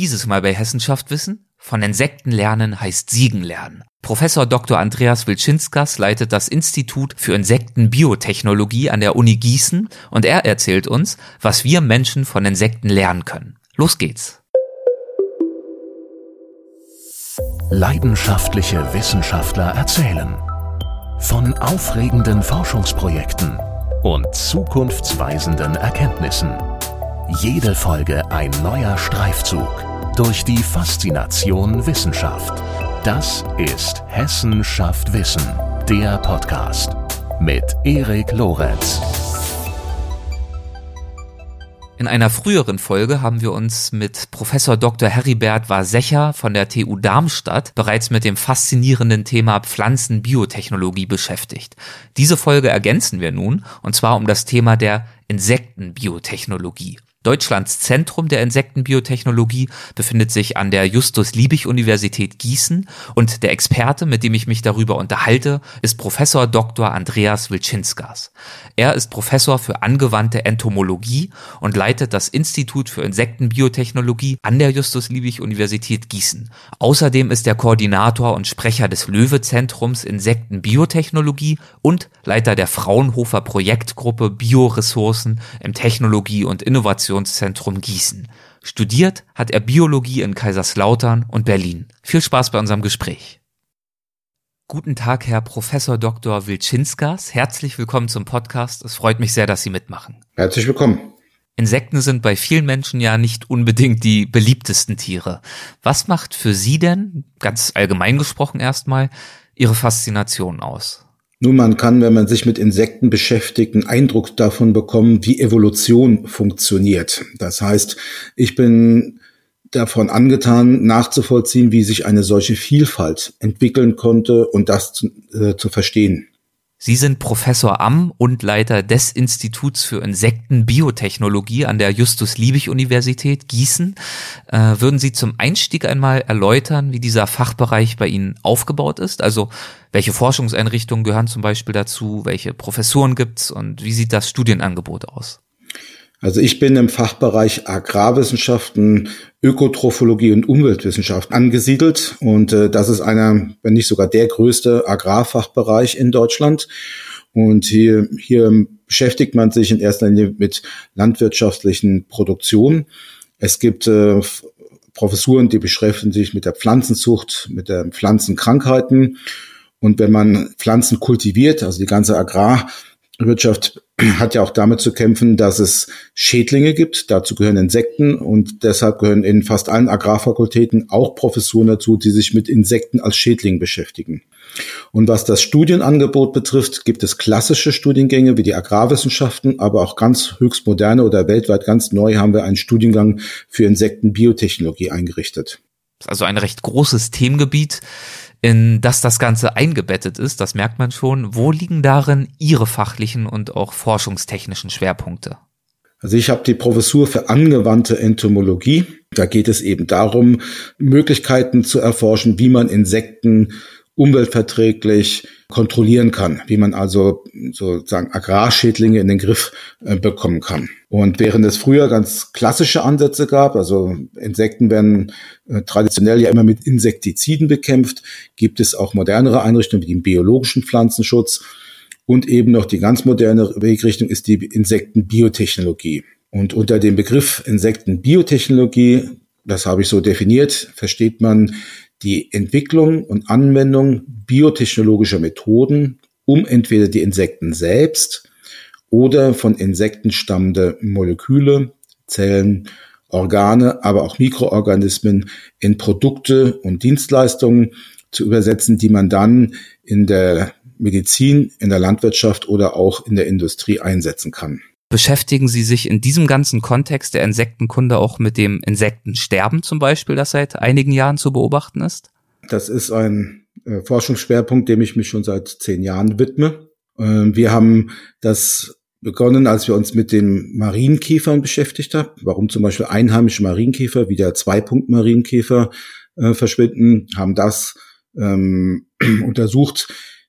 Dieses Mal bei Hessenschaft wissen, von Insekten lernen heißt Siegen lernen. Professor Dr. Andreas Wilczynskas leitet das Institut für Insektenbiotechnologie an der Uni Gießen und er erzählt uns, was wir Menschen von Insekten lernen können. Los geht's. Leidenschaftliche Wissenschaftler erzählen von aufregenden Forschungsprojekten und zukunftsweisenden Erkenntnissen. Jede Folge ein neuer Streifzug durch die Faszination Wissenschaft. Das ist Hessen schafft Wissen, der Podcast mit Erik Lorenz. In einer früheren Folge haben wir uns mit Professor Dr. Heribert Warsecher von der TU Darmstadt bereits mit dem faszinierenden Thema Pflanzenbiotechnologie beschäftigt. Diese Folge ergänzen wir nun, und zwar um das Thema der Insektenbiotechnologie. Deutschlands Zentrum der Insektenbiotechnologie befindet sich an der Justus-Liebig-Universität Gießen und der Experte, mit dem ich mich darüber unterhalte, ist Professor Dr. Andreas Wilczynskas. Er ist Professor für angewandte Entomologie und leitet das Institut für Insektenbiotechnologie an der Justus-Liebig-Universität Gießen. Außerdem ist er Koordinator und Sprecher des Löwe-Zentrums Insektenbiotechnologie und Leiter der Fraunhofer Projektgruppe Bioressourcen im Technologie- und Innovation Innovationszentrum Gießen. Studiert hat er Biologie in Kaiserslautern und Berlin. Viel Spaß bei unserem Gespräch. Guten Tag, Herr Professor Dr. Wilczynskas. Herzlich willkommen zum Podcast. Es freut mich sehr, dass Sie mitmachen. Herzlich willkommen. Insekten sind bei vielen Menschen ja nicht unbedingt die beliebtesten Tiere. Was macht für Sie denn, ganz allgemein gesprochen erstmal, Ihre Faszination aus? Nun, man kann, wenn man sich mit Insekten beschäftigt, einen Eindruck davon bekommen, wie Evolution funktioniert. Das heißt, ich bin davon angetan, nachzuvollziehen, wie sich eine solche Vielfalt entwickeln konnte und das zu, äh, zu verstehen. Sie sind Professor am und Leiter des Instituts für Insektenbiotechnologie an der Justus-Liebig-Universität Gießen. Äh, würden Sie zum Einstieg einmal erläutern, wie dieser Fachbereich bei Ihnen aufgebaut ist? Also welche Forschungseinrichtungen gehören zum Beispiel dazu? Welche Professuren gibt's und wie sieht das Studienangebot aus? Also ich bin im Fachbereich Agrarwissenschaften, Ökotrophologie und Umweltwissenschaft angesiedelt und äh, das ist einer, wenn nicht sogar der größte Agrarfachbereich in Deutschland. Und hier, hier beschäftigt man sich in erster Linie mit landwirtschaftlichen Produktionen. Es gibt äh, Professuren, die beschäftigen sich mit der Pflanzenzucht, mit den Pflanzenkrankheiten. Und wenn man Pflanzen kultiviert, also die ganze Agrar Wirtschaft hat ja auch damit zu kämpfen, dass es Schädlinge gibt. Dazu gehören Insekten und deshalb gehören in fast allen Agrarfakultäten auch Professuren dazu, die sich mit Insekten als Schädling beschäftigen. Und was das Studienangebot betrifft, gibt es klassische Studiengänge wie die Agrarwissenschaften, aber auch ganz höchst moderne oder weltweit ganz neu haben wir einen Studiengang für Insektenbiotechnologie eingerichtet. Also ein recht großes Themengebiet in das das Ganze eingebettet ist, das merkt man schon. Wo liegen darin Ihre fachlichen und auch forschungstechnischen Schwerpunkte? Also ich habe die Professur für angewandte Entomologie. Da geht es eben darum, Möglichkeiten zu erforschen, wie man Insekten umweltverträglich kontrollieren kann, wie man also sozusagen Agrarschädlinge in den Griff äh, bekommen kann. Und während es früher ganz klassische Ansätze gab, also Insekten werden äh, traditionell ja immer mit Insektiziden bekämpft, gibt es auch modernere Einrichtungen wie den biologischen Pflanzenschutz und eben noch die ganz moderne Wegrichtung ist die Insektenbiotechnologie. Und unter dem Begriff Insektenbiotechnologie, das habe ich so definiert, versteht man die Entwicklung und Anwendung biotechnologischer Methoden, um entweder die Insekten selbst oder von Insekten stammende Moleküle, Zellen, Organe, aber auch Mikroorganismen in Produkte und Dienstleistungen zu übersetzen, die man dann in der Medizin, in der Landwirtschaft oder auch in der Industrie einsetzen kann. Beschäftigen Sie sich in diesem ganzen Kontext der Insektenkunde auch mit dem Insektensterben zum Beispiel, das seit einigen Jahren zu beobachten ist? Das ist ein äh, Forschungsschwerpunkt, dem ich mich schon seit zehn Jahren widme. Äh, wir haben das begonnen, als wir uns mit den Marienkäfern beschäftigt haben. Warum zum Beispiel einheimische Marienkäfer wie der Zweipunkt-Marienkäfer äh, verschwinden, haben das ähm, untersucht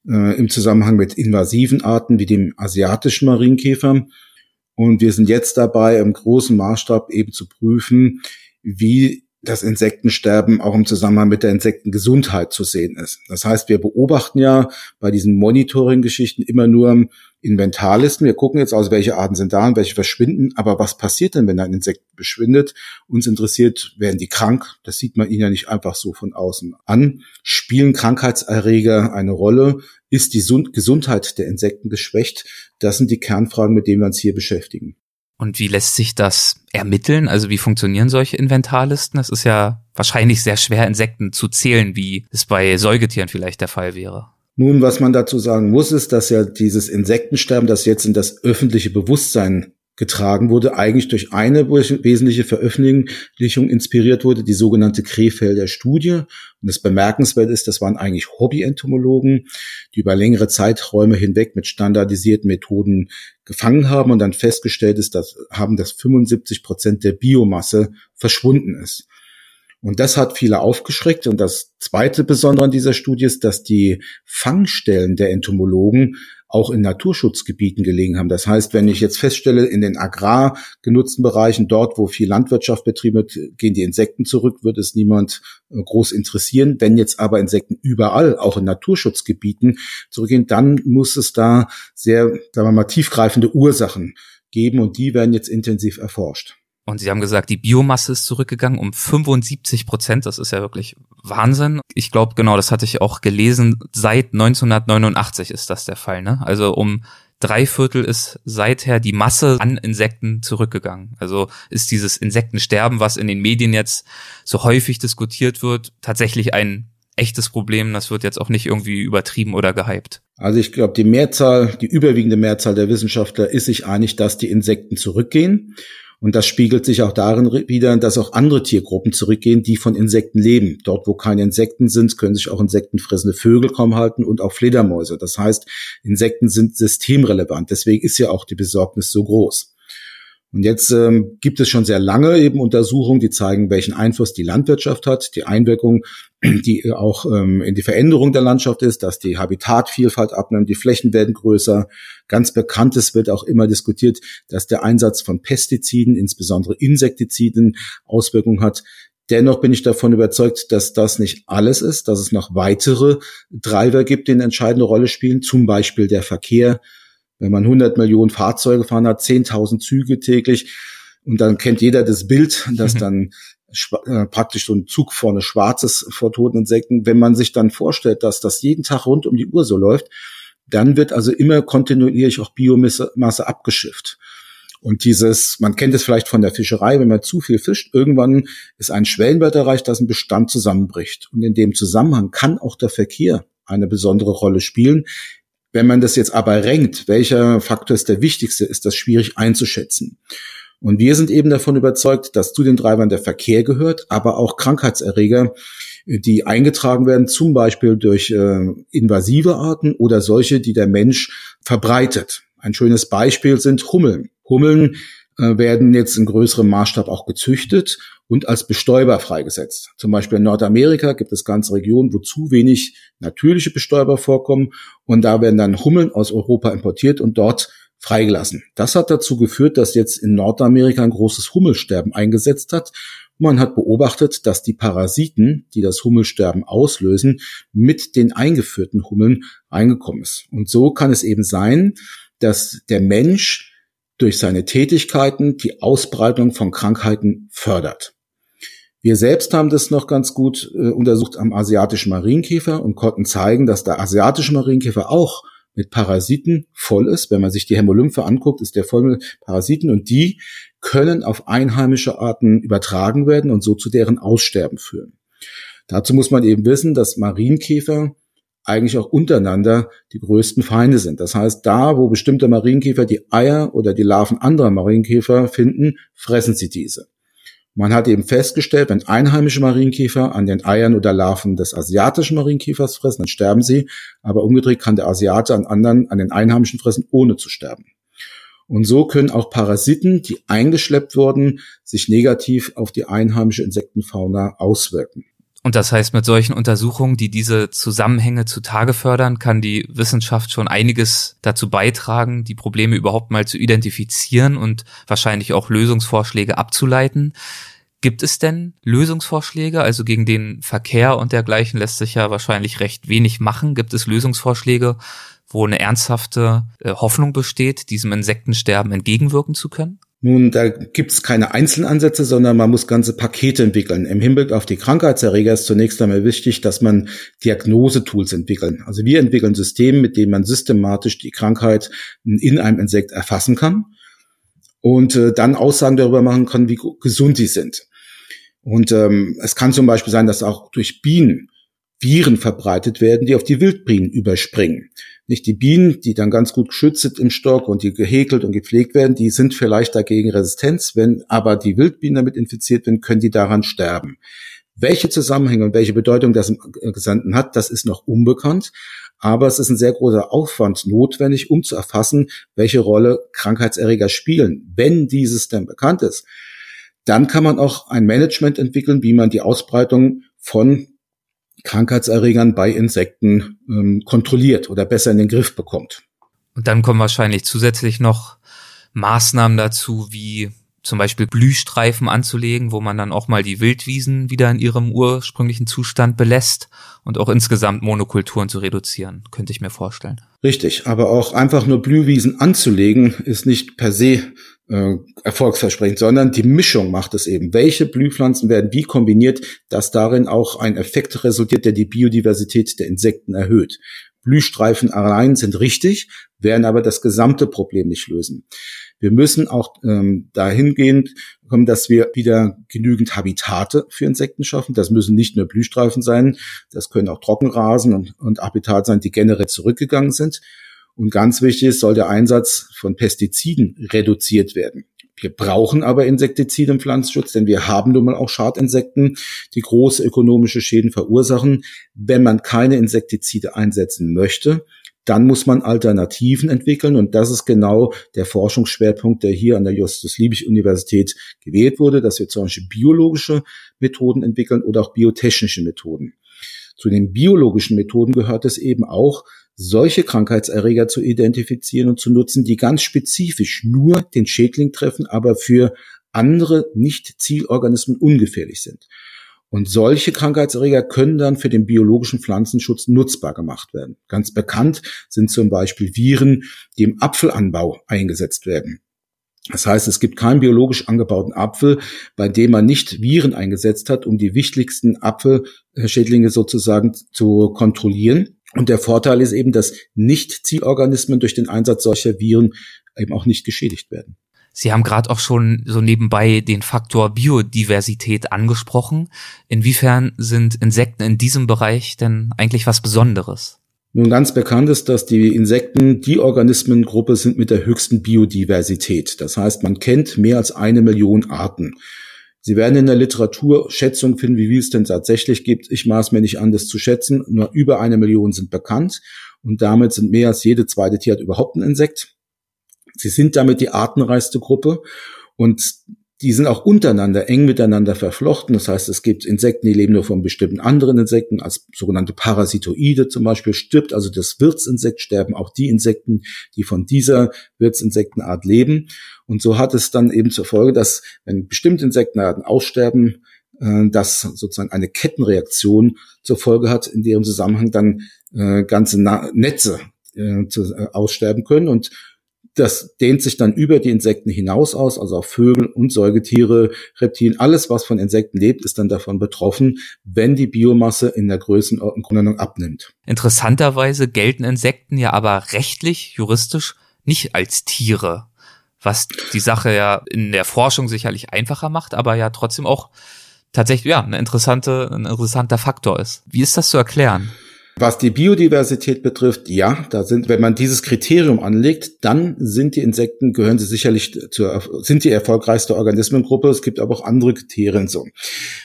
äh, im Zusammenhang mit invasiven Arten wie dem asiatischen Marienkäfer und wir sind jetzt dabei, im großen Maßstab eben zu prüfen, wie das Insektensterben auch im Zusammenhang mit der Insektengesundheit zu sehen ist. Das heißt, wir beobachten ja bei diesen Monitoring-Geschichten immer nur Inventarlisten. Wir gucken jetzt aus, welche Arten sind da und welche verschwinden. Aber was passiert denn, wenn ein Insekt verschwindet? Uns interessiert, werden die krank? Das sieht man ihnen ja nicht einfach so von außen an. Spielen Krankheitserreger eine Rolle? Ist die Gesundheit der Insekten geschwächt? Das sind die Kernfragen, mit denen wir uns hier beschäftigen. Und wie lässt sich das ermitteln? Also wie funktionieren solche Inventarlisten? Es ist ja wahrscheinlich sehr schwer, Insekten zu zählen, wie es bei Säugetieren vielleicht der Fall wäre. Nun, was man dazu sagen muss, ist, dass ja dieses Insektensterben, das jetzt in das öffentliche Bewusstsein getragen wurde, eigentlich durch eine wesentliche Veröffentlichung inspiriert wurde, die sogenannte Krefelder Studie. Und das bemerkenswert ist, das waren eigentlich Hobby-Entomologen, die über längere Zeiträume hinweg mit standardisierten Methoden gefangen haben und dann festgestellt ist, dass haben, dass 75 Prozent der Biomasse verschwunden ist. Und das hat viele aufgeschreckt. Und das zweite Besondere an dieser Studie ist, dass die Fangstellen der Entomologen auch in Naturschutzgebieten gelegen haben. Das heißt, wenn ich jetzt feststelle, in den agrar genutzten Bereichen, dort, wo viel Landwirtschaft betrieben wird, gehen die Insekten zurück, wird es niemand äh, groß interessieren. Wenn jetzt aber Insekten überall, auch in Naturschutzgebieten zurückgehen, dann muss es da sehr, sagen wir mal, tiefgreifende Ursachen geben und die werden jetzt intensiv erforscht. Und Sie haben gesagt, die Biomasse ist zurückgegangen um 75 Prozent. Das ist ja wirklich Wahnsinn. Ich glaube, genau, das hatte ich auch gelesen. Seit 1989 ist das der Fall. Ne? Also um drei Viertel ist seither die Masse an Insekten zurückgegangen. Also ist dieses Insektensterben, was in den Medien jetzt so häufig diskutiert wird, tatsächlich ein echtes Problem. Das wird jetzt auch nicht irgendwie übertrieben oder gehypt. Also ich glaube, die Mehrzahl, die überwiegende Mehrzahl der Wissenschaftler ist sich einig, dass die Insekten zurückgehen. Und das spiegelt sich auch darin wieder, dass auch andere Tiergruppen zurückgehen, die von Insekten leben. Dort, wo keine Insekten sind, können sich auch insektenfressende Vögel kaum halten und auch Fledermäuse. Das heißt, Insekten sind systemrelevant. Deswegen ist ja auch die Besorgnis so groß. Und jetzt ähm, gibt es schon sehr lange eben Untersuchungen, die zeigen, welchen Einfluss die Landwirtschaft hat, die Einwirkung, die auch ähm, in die Veränderung der Landschaft ist, dass die Habitatvielfalt abnimmt, die Flächen werden größer. Ganz bekanntes wird auch immer diskutiert, dass der Einsatz von Pestiziden, insbesondere Insektiziden, Auswirkungen hat. Dennoch bin ich davon überzeugt, dass das nicht alles ist, dass es noch weitere Treiber gibt, die eine entscheidende Rolle spielen, zum Beispiel der Verkehr, wenn man 100 Millionen Fahrzeuge fahren hat, 10.000 Züge täglich, und dann kennt jeder das Bild, dass mhm. dann äh, praktisch so ein Zug vorne schwarzes vor toten Insekten. Wenn man sich dann vorstellt, dass das jeden Tag rund um die Uhr so läuft, dann wird also immer kontinuierlich auch Biomasse abgeschifft. Und dieses, man kennt es vielleicht von der Fischerei, wenn man zu viel fischt, irgendwann ist ein Schwellenwert erreicht, dass ein Bestand zusammenbricht. Und in dem Zusammenhang kann auch der Verkehr eine besondere Rolle spielen. Wenn man das jetzt aber renkt, welcher Faktor ist der wichtigste, ist das schwierig einzuschätzen. Und wir sind eben davon überzeugt, dass zu den Treibern der Verkehr gehört, aber auch Krankheitserreger, die eingetragen werden, zum Beispiel durch äh, invasive Arten oder solche, die der Mensch verbreitet. Ein schönes Beispiel sind Hummeln. Hummeln äh, werden jetzt in größerem Maßstab auch gezüchtet und als Bestäuber freigesetzt. Zum Beispiel in Nordamerika gibt es ganze Regionen, wo zu wenig natürliche Bestäuber vorkommen und da werden dann Hummeln aus Europa importiert und dort freigelassen. Das hat dazu geführt, dass jetzt in Nordamerika ein großes Hummelsterben eingesetzt hat. Man hat beobachtet, dass die Parasiten, die das Hummelsterben auslösen, mit den eingeführten Hummeln reingekommen ist. Und so kann es eben sein, dass der Mensch durch seine Tätigkeiten die Ausbreitung von Krankheiten fördert. Wir selbst haben das noch ganz gut äh, untersucht am asiatischen Marienkäfer und konnten zeigen, dass der asiatische Marienkäfer auch mit Parasiten voll ist. Wenn man sich die Hämolymphe anguckt, ist der voll mit Parasiten und die können auf einheimische Arten übertragen werden und so zu deren Aussterben führen. Dazu muss man eben wissen, dass Marienkäfer eigentlich auch untereinander die größten Feinde sind. Das heißt, da, wo bestimmte Marienkäfer die Eier oder die Larven anderer Marienkäfer finden, fressen sie diese. Man hat eben festgestellt, wenn einheimische Marienkäfer an den Eiern oder Larven des asiatischen Marienkäfers fressen, dann sterben sie. Aber umgedreht kann der Asiate an anderen, an den einheimischen fressen, ohne zu sterben. Und so können auch Parasiten, die eingeschleppt wurden, sich negativ auf die einheimische Insektenfauna auswirken. Und das heißt, mit solchen Untersuchungen, die diese Zusammenhänge zutage fördern, kann die Wissenschaft schon einiges dazu beitragen, die Probleme überhaupt mal zu identifizieren und wahrscheinlich auch Lösungsvorschläge abzuleiten. Gibt es denn Lösungsvorschläge? Also gegen den Verkehr und dergleichen lässt sich ja wahrscheinlich recht wenig machen. Gibt es Lösungsvorschläge, wo eine ernsthafte äh, Hoffnung besteht, diesem Insektensterben entgegenwirken zu können? Nun, da gibt es keine einzelnen Ansätze, sondern man muss ganze Pakete entwickeln. Im Hinblick auf die Krankheitserreger ist zunächst einmal wichtig, dass man Diagnosetools entwickeln. Also wir entwickeln Systeme, mit denen man systematisch die Krankheit in einem Insekt erfassen kann und äh, dann Aussagen darüber machen kann, wie gesund sie sind. Und ähm, es kann zum Beispiel sein, dass auch durch Bienen Viren verbreitet werden, die auf die Wildbienen überspringen. Nicht die Bienen, die dann ganz gut geschützt sind im Stock und die gehäkelt und gepflegt werden, die sind vielleicht dagegen Resistenz. Wenn aber die Wildbienen damit infiziert werden, können die daran sterben. Welche Zusammenhänge und welche Bedeutung das im Gesandten hat, das ist noch unbekannt. Aber es ist ein sehr großer Aufwand notwendig, um zu erfassen, welche Rolle Krankheitserreger spielen. Wenn dieses denn bekannt ist, dann kann man auch ein Management entwickeln, wie man die Ausbreitung von Krankheitserregern bei Insekten ähm, kontrolliert oder besser in den Griff bekommt. Und dann kommen wahrscheinlich zusätzlich noch Maßnahmen dazu, wie zum Beispiel Blühstreifen anzulegen, wo man dann auch mal die Wildwiesen wieder in ihrem ursprünglichen Zustand belässt und auch insgesamt Monokulturen zu reduzieren, könnte ich mir vorstellen. Richtig, aber auch einfach nur Blühwiesen anzulegen, ist nicht per se äh, erfolgsversprechend, sondern die Mischung macht es eben. Welche Blühpflanzen werden wie kombiniert, dass darin auch ein Effekt resultiert, der die Biodiversität der Insekten erhöht. Blühstreifen allein sind richtig, werden aber das gesamte Problem nicht lösen. Wir müssen auch ähm, dahingehend kommen, dass wir wieder genügend Habitate für Insekten schaffen. Das müssen nicht nur Blühstreifen sein, das können auch Trockenrasen und, und Habitat sein, die generell zurückgegangen sind. Und ganz wichtig ist, soll der Einsatz von Pestiziden reduziert werden. Wir brauchen aber Insektizide im Pflanzenschutz, denn wir haben nun mal auch Schadinsekten, die große ökonomische Schäden verursachen. Wenn man keine Insektizide einsetzen möchte, dann muss man Alternativen entwickeln und das ist genau der Forschungsschwerpunkt, der hier an der Justus-Liebig-Universität gewählt wurde, dass wir zum Beispiel biologische Methoden entwickeln oder auch biotechnische Methoden. Zu den biologischen Methoden gehört es eben auch, solche Krankheitserreger zu identifizieren und zu nutzen, die ganz spezifisch nur den Schädling treffen, aber für andere Nicht-Zielorganismen ungefährlich sind. Und solche Krankheitserreger können dann für den biologischen Pflanzenschutz nutzbar gemacht werden. Ganz bekannt sind zum Beispiel Viren, die im Apfelanbau eingesetzt werden. Das heißt, es gibt keinen biologisch angebauten Apfel, bei dem man nicht Viren eingesetzt hat, um die wichtigsten Apfelschädlinge sozusagen zu kontrollieren. Und der Vorteil ist eben, dass Nicht-Zielorganismen durch den Einsatz solcher Viren eben auch nicht geschädigt werden. Sie haben gerade auch schon so nebenbei den Faktor Biodiversität angesprochen. Inwiefern sind Insekten in diesem Bereich denn eigentlich was Besonderes? Nun ganz bekannt ist, dass die Insekten die Organismengruppe sind mit der höchsten Biodiversität. Das heißt, man kennt mehr als eine Million Arten. Sie werden in der Literatur Schätzungen finden, wie viel es denn tatsächlich gibt. Ich maß mir nicht an, das zu schätzen. Nur über eine Million sind bekannt. Und damit sind mehr als jede zweite Tierart überhaupt ein Insekt. Sie sind damit die artenreichste Gruppe und die sind auch untereinander eng miteinander verflochten. Das heißt, es gibt Insekten, die leben nur von bestimmten anderen Insekten, als sogenannte Parasitoide zum Beispiel stirbt, also das Wirtsinsekt sterben auch die Insekten, die von dieser Wirtsinsektenart leben. Und so hat es dann eben zur Folge, dass wenn bestimmte Insektenarten aussterben, äh, das sozusagen eine Kettenreaktion zur Folge hat, in deren Zusammenhang dann äh, ganze Netze äh, aussterben können. Und das dehnt sich dann über die Insekten hinaus aus, also auch Vögel und Säugetiere, Reptilien, alles, was von Insekten lebt, ist dann davon betroffen, wenn die Biomasse in der Größenordnung abnimmt. Interessanterweise gelten Insekten ja aber rechtlich, juristisch nicht als Tiere, was die Sache ja in der Forschung sicherlich einfacher macht, aber ja trotzdem auch tatsächlich ja eine interessante, ein interessanter Faktor ist. Wie ist das zu erklären? Was die Biodiversität betrifft, ja, da sind, wenn man dieses Kriterium anlegt, dann sind die Insekten, gehören sie sicherlich zur, sind die erfolgreichste Organismengruppe. Es gibt aber auch andere Kriterien so.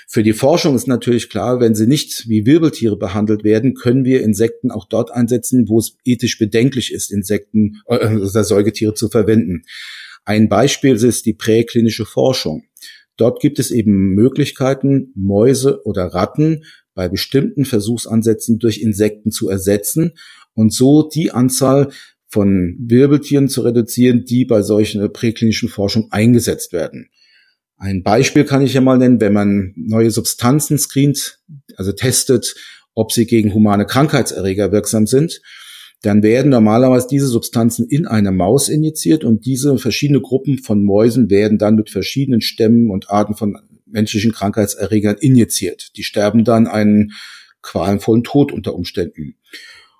Für die Forschung ist natürlich klar, wenn sie nicht wie Wirbeltiere behandelt werden, können wir Insekten auch dort einsetzen, wo es ethisch bedenklich ist, Insekten äh, oder Säugetiere zu verwenden. Ein Beispiel ist die präklinische Forschung. Dort gibt es eben Möglichkeiten, Mäuse oder Ratten bei bestimmten Versuchsansätzen durch Insekten zu ersetzen und so die Anzahl von Wirbeltieren zu reduzieren, die bei solchen präklinischen Forschung eingesetzt werden. Ein Beispiel kann ich ja mal nennen, wenn man neue Substanzen screent, also testet, ob sie gegen humane Krankheitserreger wirksam sind, dann werden normalerweise diese Substanzen in eine Maus injiziert und diese verschiedene Gruppen von Mäusen werden dann mit verschiedenen Stämmen und Arten von menschlichen Krankheitserregern injiziert. Die sterben dann einen qualenvollen Tod unter Umständen.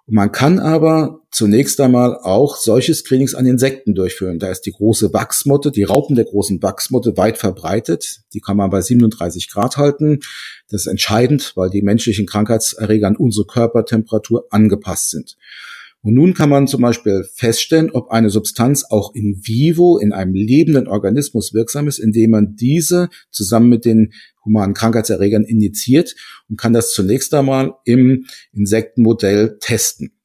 Und man kann aber zunächst einmal auch solche Screenings an Insekten durchführen. Da ist die große Wachsmotte, die Raupen der großen Wachsmotte weit verbreitet. Die kann man bei 37 Grad halten. Das ist entscheidend, weil die menschlichen Krankheitserreger an unsere Körpertemperatur angepasst sind. Und nun kann man zum Beispiel feststellen, ob eine Substanz auch in vivo, in einem lebenden Organismus wirksam ist, indem man diese zusammen mit den humanen Krankheitserregern injiziert und kann das zunächst einmal im Insektenmodell testen.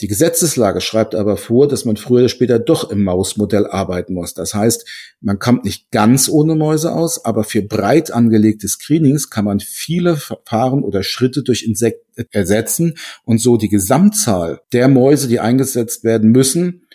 Die Gesetzeslage schreibt aber vor, dass man früher oder später doch im Mausmodell arbeiten muss. Das heißt, man kommt nicht ganz ohne Mäuse aus, aber für breit angelegte Screenings kann man viele Verfahren oder Schritte durch Insekten ersetzen und so die Gesamtzahl der Mäuse, die eingesetzt werden müssen,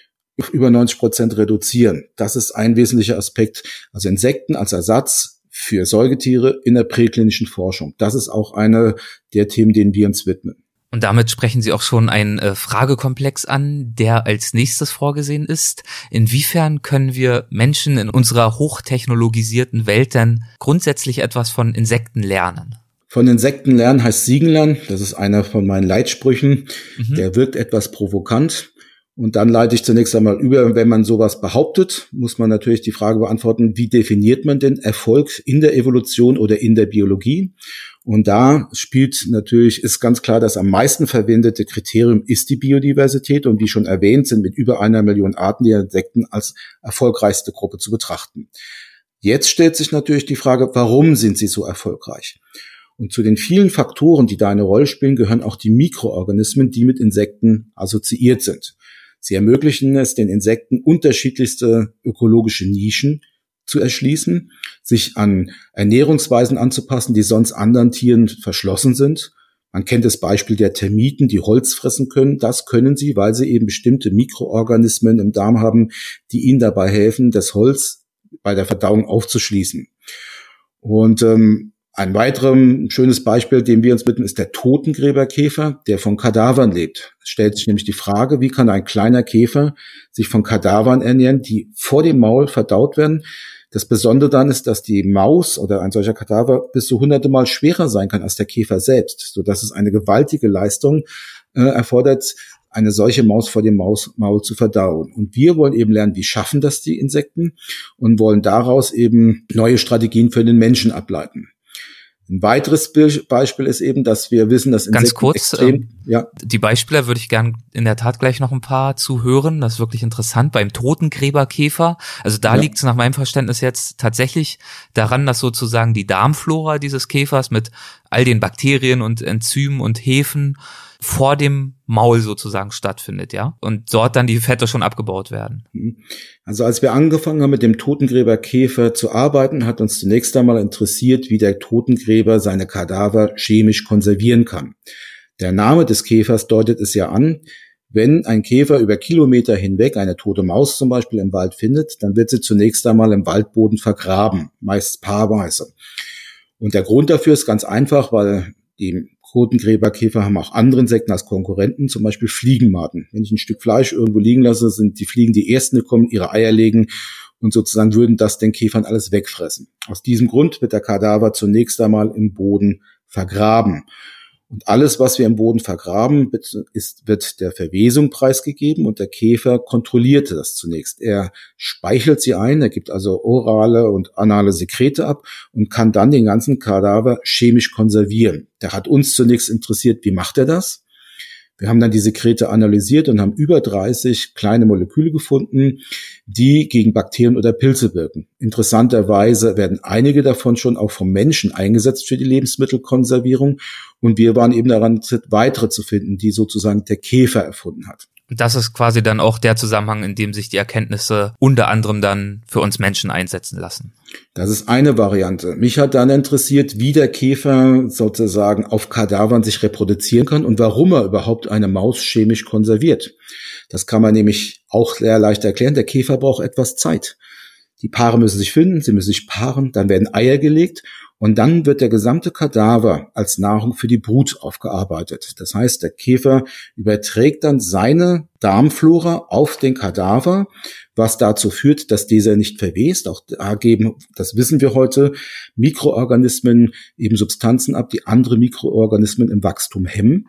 über 90 Prozent reduzieren. Das ist ein wesentlicher Aspekt. Also Insekten als Ersatz für Säugetiere in der präklinischen Forschung. Das ist auch eine der Themen, denen wir uns widmen. Und damit sprechen Sie auch schon einen äh, Fragekomplex an, der als nächstes vorgesehen ist. Inwiefern können wir Menschen in unserer hochtechnologisierten Welt denn grundsätzlich etwas von Insekten lernen? Von Insekten lernen heißt Siegen lernen. Das ist einer von meinen Leitsprüchen. Mhm. Der wirkt etwas provokant. Und dann leite ich zunächst einmal über, wenn man sowas behauptet, muss man natürlich die Frage beantworten, wie definiert man denn Erfolg in der Evolution oder in der Biologie? Und da spielt natürlich, ist ganz klar, das am meisten verwendete Kriterium ist die Biodiversität. Und wie schon erwähnt, sind mit über einer Million Arten die Insekten als erfolgreichste Gruppe zu betrachten. Jetzt stellt sich natürlich die Frage, warum sind sie so erfolgreich? Und zu den vielen Faktoren, die da eine Rolle spielen, gehören auch die Mikroorganismen, die mit Insekten assoziiert sind. Sie ermöglichen es den Insekten unterschiedlichste ökologische Nischen zu erschließen, sich an Ernährungsweisen anzupassen, die sonst anderen Tieren verschlossen sind. Man kennt das Beispiel der Termiten, die Holz fressen können. Das können sie, weil sie eben bestimmte Mikroorganismen im Darm haben, die ihnen dabei helfen, das Holz bei der Verdauung aufzuschließen. Und ähm, ein weiteres schönes Beispiel, dem wir uns bitten, ist der Totengräberkäfer, der von Kadavern lebt. Es stellt sich nämlich die Frage, wie kann ein kleiner Käfer sich von Kadavern ernähren, die vor dem Maul verdaut werden. Das Besondere dann ist, dass die Maus oder ein solcher Kadaver bis zu hunderte Mal schwerer sein kann als der Käfer selbst, so dass es eine gewaltige Leistung äh, erfordert, eine solche Maus vor dem Maus Maul zu verdauen. Und wir wollen eben lernen, wie schaffen das die Insekten und wollen daraus eben neue Strategien für den Menschen ableiten. Ein weiteres Beispiel ist eben, dass wir wissen, dass Insekten Ganz kurz, extrem, ähm, ja. die Beispiele würde ich gern in der Tat gleich noch ein paar zuhören. Das ist wirklich interessant. Beim Totengräberkäfer, also da ja. liegt es nach meinem Verständnis jetzt tatsächlich daran, dass sozusagen die Darmflora dieses Käfers mit all den Bakterien und Enzymen und Hefen vor dem Maul sozusagen stattfindet, ja? Und dort dann die Fette schon abgebaut werden. Mhm. Also als wir angefangen haben, mit dem Totengräberkäfer zu arbeiten, hat uns zunächst einmal interessiert, wie der Totengräber seine Kadaver chemisch konservieren kann. Der Name des Käfers deutet es ja an. Wenn ein Käfer über Kilometer hinweg eine tote Maus zum Beispiel im Wald findet, dann wird sie zunächst einmal im Waldboden vergraben, meist paarweise. Und der Grund dafür ist ganz einfach, weil die Totengräberkäfer haben auch andere Insekten als Konkurrenten, zum Beispiel Fliegenmaden. Wenn ich ein Stück Fleisch irgendwo liegen lasse, sind die Fliegen die ersten, die kommen, ihre Eier legen und sozusagen würden das den Käfern alles wegfressen. Aus diesem Grund wird der Kadaver zunächst einmal im Boden vergraben. Und alles, was wir im Boden vergraben, ist, wird der Verwesung preisgegeben und der Käfer kontrolliert das zunächst. Er speichelt sie ein, er gibt also orale und anale Sekrete ab und kann dann den ganzen Kadaver chemisch konservieren. Der hat uns zunächst interessiert, wie macht er das? Wir haben dann die Sekrete analysiert und haben über 30 kleine Moleküle gefunden, die gegen Bakterien oder Pilze wirken. Interessanterweise werden einige davon schon auch vom Menschen eingesetzt für die Lebensmittelkonservierung und wir waren eben daran, weitere zu finden, die sozusagen der Käfer erfunden hat. Das ist quasi dann auch der Zusammenhang, in dem sich die Erkenntnisse unter anderem dann für uns Menschen einsetzen lassen. Das ist eine Variante. Mich hat dann interessiert, wie der Käfer sozusagen auf Kadavern sich reproduzieren kann und warum er überhaupt eine Maus chemisch konserviert. Das kann man nämlich auch sehr leicht erklären. Der Käfer braucht etwas Zeit. Die Paare müssen sich finden, sie müssen sich paaren, dann werden Eier gelegt und dann wird der gesamte Kadaver als Nahrung für die Brut aufgearbeitet. Das heißt, der Käfer überträgt dann seine Darmflora auf den Kadaver, was dazu führt, dass dieser nicht verwest. Auch da geben, das wissen wir heute, Mikroorganismen eben Substanzen ab, die andere Mikroorganismen im Wachstum hemmen.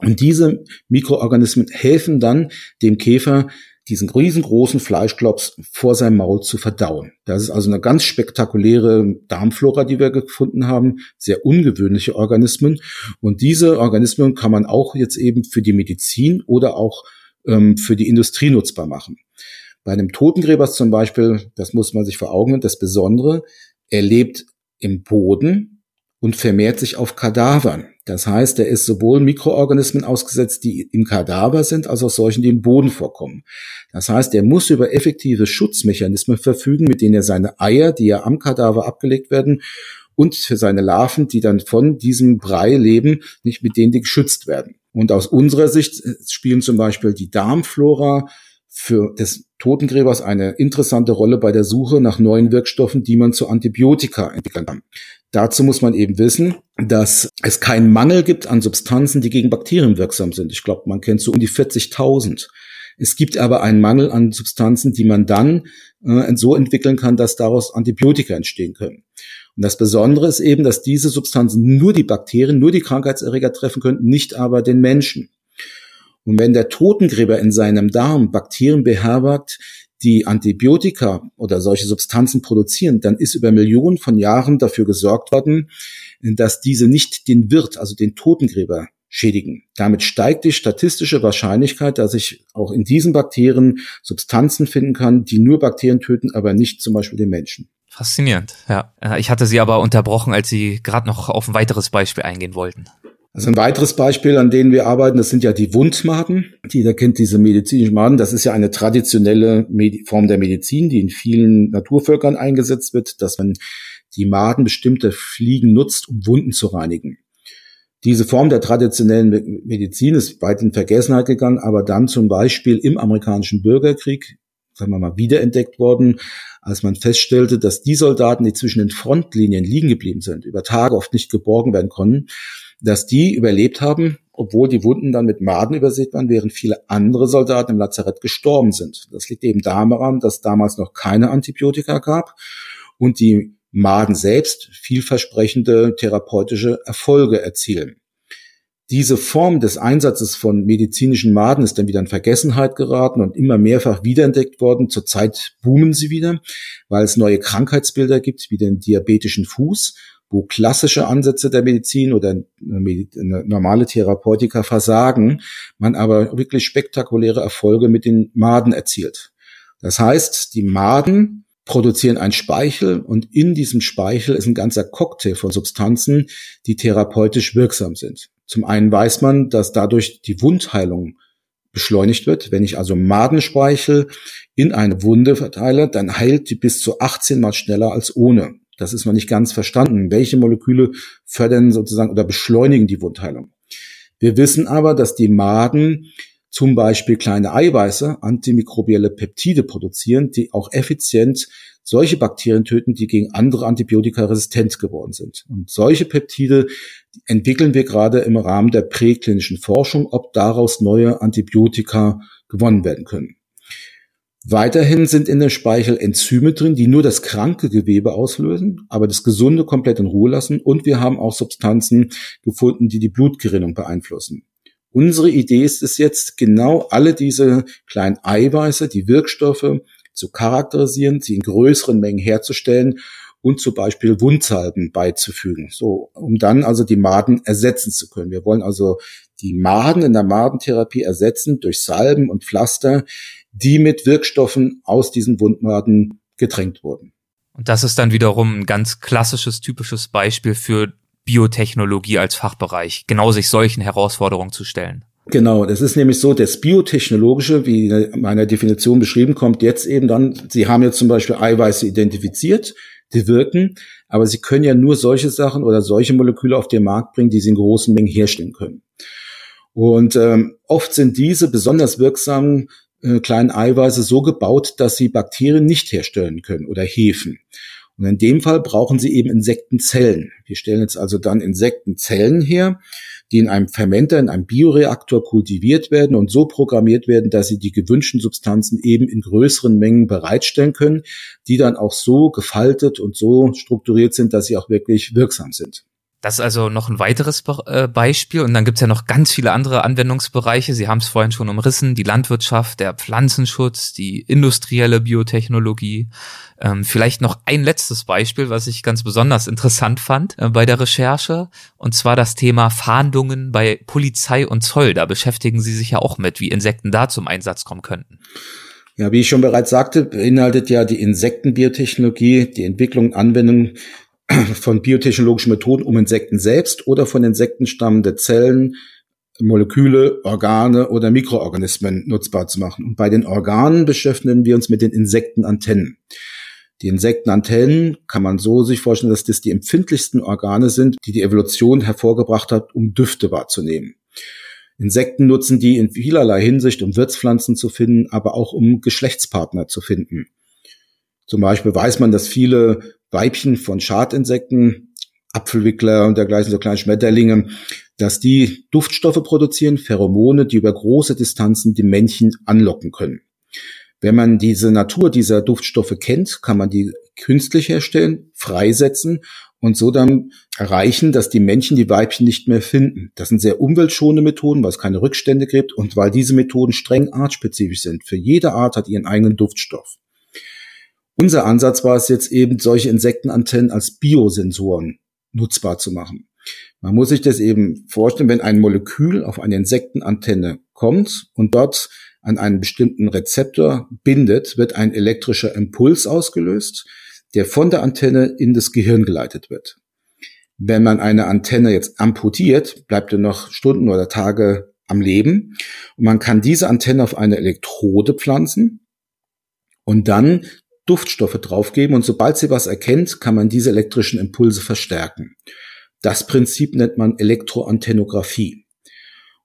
Und diese Mikroorganismen helfen dann dem Käfer, diesen riesengroßen Fleischklops vor seinem Maul zu verdauen. Das ist also eine ganz spektakuläre Darmflora, die wir gefunden haben, sehr ungewöhnliche Organismen. Und diese Organismen kann man auch jetzt eben für die Medizin oder auch ähm, für die Industrie nutzbar machen. Bei einem Totengräber zum Beispiel, das muss man sich vor Augen das Besondere, er lebt im Boden und vermehrt sich auf Kadavern. Das heißt, er ist sowohl Mikroorganismen ausgesetzt, die im Kadaver sind, als auch solchen, die im Boden vorkommen. Das heißt, er muss über effektive Schutzmechanismen verfügen, mit denen er seine Eier, die ja am Kadaver abgelegt werden, und für seine Larven, die dann von diesem Brei leben, nicht mit denen die geschützt werden. Und aus unserer Sicht spielen zum Beispiel die Darmflora für des Totengräbers eine interessante Rolle bei der Suche nach neuen Wirkstoffen, die man zu Antibiotika entwickeln kann. Dazu muss man eben wissen, dass es keinen Mangel gibt an Substanzen, die gegen Bakterien wirksam sind. Ich glaube, man kennt so um die 40.000. Es gibt aber einen Mangel an Substanzen, die man dann äh, so entwickeln kann, dass daraus Antibiotika entstehen können. Und das Besondere ist eben, dass diese Substanzen nur die Bakterien, nur die Krankheitserreger treffen können, nicht aber den Menschen. Und wenn der Totengräber in seinem Darm Bakterien beherbergt, die Antibiotika oder solche Substanzen produzieren, dann ist über Millionen von Jahren dafür gesorgt worden, dass diese nicht den Wirt, also den Totengräber, schädigen. Damit steigt die statistische Wahrscheinlichkeit, dass ich auch in diesen Bakterien Substanzen finden kann, die nur Bakterien töten, aber nicht zum Beispiel den Menschen. Faszinierend, ja. Äh, ich hatte Sie aber unterbrochen, als Sie gerade noch auf ein weiteres Beispiel eingehen wollten. Also ein weiteres Beispiel, an denen wir arbeiten, das sind ja die Wundmaden. Jeder kennt diese medizinischen Maden. Das ist ja eine traditionelle Form der Medizin, die in vielen Naturvölkern eingesetzt wird, dass man die Maden bestimmte Fliegen nutzt, um Wunden zu reinigen. Diese Form der traditionellen Medizin ist weit in Vergessenheit gegangen, aber dann zum Beispiel im amerikanischen Bürgerkrieg, sagen wir mal, wiederentdeckt worden, als man feststellte, dass die Soldaten, die zwischen den Frontlinien liegen geblieben sind, über Tage oft nicht geborgen werden konnten, dass die überlebt haben, obwohl die Wunden dann mit Maden übersät waren, während viele andere Soldaten im Lazarett gestorben sind. Das liegt eben daran, dass damals noch keine Antibiotika gab und die Maden selbst vielversprechende therapeutische Erfolge erzielen. Diese Form des Einsatzes von medizinischen Maden ist dann wieder in Vergessenheit geraten und immer mehrfach wiederentdeckt worden. Zurzeit boomen sie wieder, weil es neue Krankheitsbilder gibt, wie den diabetischen Fuß wo klassische Ansätze der Medizin oder normale Therapeutika versagen, man aber wirklich spektakuläre Erfolge mit den Maden erzielt. Das heißt, die Maden produzieren ein Speichel und in diesem Speichel ist ein ganzer Cocktail von Substanzen, die therapeutisch wirksam sind. Zum einen weiß man, dass dadurch die Wundheilung beschleunigt wird. Wenn ich also Madenspeichel in eine Wunde verteile, dann heilt die bis zu 18 mal schneller als ohne. Das ist noch nicht ganz verstanden. Welche Moleküle fördern sozusagen oder beschleunigen die Wundheilung? Wir wissen aber, dass die Maden zum Beispiel kleine Eiweiße, antimikrobielle Peptide produzieren, die auch effizient solche Bakterien töten, die gegen andere Antibiotika resistent geworden sind. Und solche Peptide entwickeln wir gerade im Rahmen der präklinischen Forschung, ob daraus neue Antibiotika gewonnen werden können. Weiterhin sind in der Speichel Enzyme drin, die nur das kranke Gewebe auslösen, aber das Gesunde komplett in Ruhe lassen. Und wir haben auch Substanzen gefunden, die die Blutgerinnung beeinflussen. Unsere Idee ist es jetzt, genau alle diese kleinen Eiweiße, die Wirkstoffe zu charakterisieren, sie in größeren Mengen herzustellen und zum Beispiel Wundsalben beizufügen, so um dann also die Maden ersetzen zu können. Wir wollen also die Maden in der Madentherapie ersetzen durch Salben und Pflaster, die mit Wirkstoffen aus diesen Wundmaden getränkt wurden. Und das ist dann wiederum ein ganz klassisches, typisches Beispiel für Biotechnologie als Fachbereich, genau sich solchen Herausforderungen zu stellen. Genau, das ist nämlich so, das Biotechnologische, wie in meiner Definition beschrieben, kommt jetzt eben dann, Sie haben jetzt zum Beispiel Eiweiße identifiziert, die wirken, aber Sie können ja nur solche Sachen oder solche Moleküle auf den Markt bringen, die Sie in großen Mengen herstellen können. Und ähm, oft sind diese besonders wirksamen äh, kleinen Eiweiße so gebaut, dass sie Bakterien nicht herstellen können oder Hefen. Und in dem Fall brauchen sie eben Insektenzellen. Wir stellen jetzt also dann Insektenzellen her, die in einem Fermenter, in einem Bioreaktor kultiviert werden und so programmiert werden, dass sie die gewünschten Substanzen eben in größeren Mengen bereitstellen können, die dann auch so gefaltet und so strukturiert sind, dass sie auch wirklich wirksam sind. Das ist also noch ein weiteres äh, Beispiel und dann gibt's ja noch ganz viele andere Anwendungsbereiche. Sie haben es vorhin schon umrissen, die Landwirtschaft, der Pflanzenschutz, die industrielle Biotechnologie. Ähm, vielleicht noch ein letztes Beispiel, was ich ganz besonders interessant fand äh, bei der Recherche, und zwar das Thema Fahndungen bei Polizei und Zoll. Da beschäftigen Sie sich ja auch mit, wie Insekten da zum Einsatz kommen könnten. Ja, wie ich schon bereits sagte, beinhaltet ja die Insektenbiotechnologie die Entwicklung und Anwendung von biotechnologischen Methoden, um Insekten selbst oder von Insekten stammende Zellen, Moleküle, Organe oder Mikroorganismen nutzbar zu machen. Und bei den Organen beschäftigen wir uns mit den Insektenantennen. Die Insektenantennen kann man so sich vorstellen, dass das die empfindlichsten Organe sind, die die Evolution hervorgebracht hat, um Düfte wahrzunehmen. Insekten nutzen die in vielerlei Hinsicht, um Wirtspflanzen zu finden, aber auch um Geschlechtspartner zu finden. Zum Beispiel weiß man, dass viele Weibchen von Schadinsekten, Apfelwickler und dergleichen, so kleine Schmetterlinge, dass die Duftstoffe produzieren, Pheromone, die über große Distanzen die Männchen anlocken können. Wenn man diese Natur dieser Duftstoffe kennt, kann man die künstlich herstellen, freisetzen und so dann erreichen, dass die Männchen die Weibchen nicht mehr finden. Das sind sehr umweltschonende Methoden, weil es keine Rückstände gibt und weil diese Methoden streng artspezifisch sind. Für jede Art hat ihren eigenen Duftstoff. Unser Ansatz war es jetzt eben, solche Insektenantennen als Biosensoren nutzbar zu machen. Man muss sich das eben vorstellen, wenn ein Molekül auf eine Insektenantenne kommt und dort an einen bestimmten Rezeptor bindet, wird ein elektrischer Impuls ausgelöst, der von der Antenne in das Gehirn geleitet wird. Wenn man eine Antenne jetzt amputiert, bleibt er noch Stunden oder Tage am Leben und man kann diese Antenne auf eine Elektrode pflanzen und dann Duftstoffe draufgeben und sobald sie was erkennt, kann man diese elektrischen Impulse verstärken. Das Prinzip nennt man Elektroantennographie.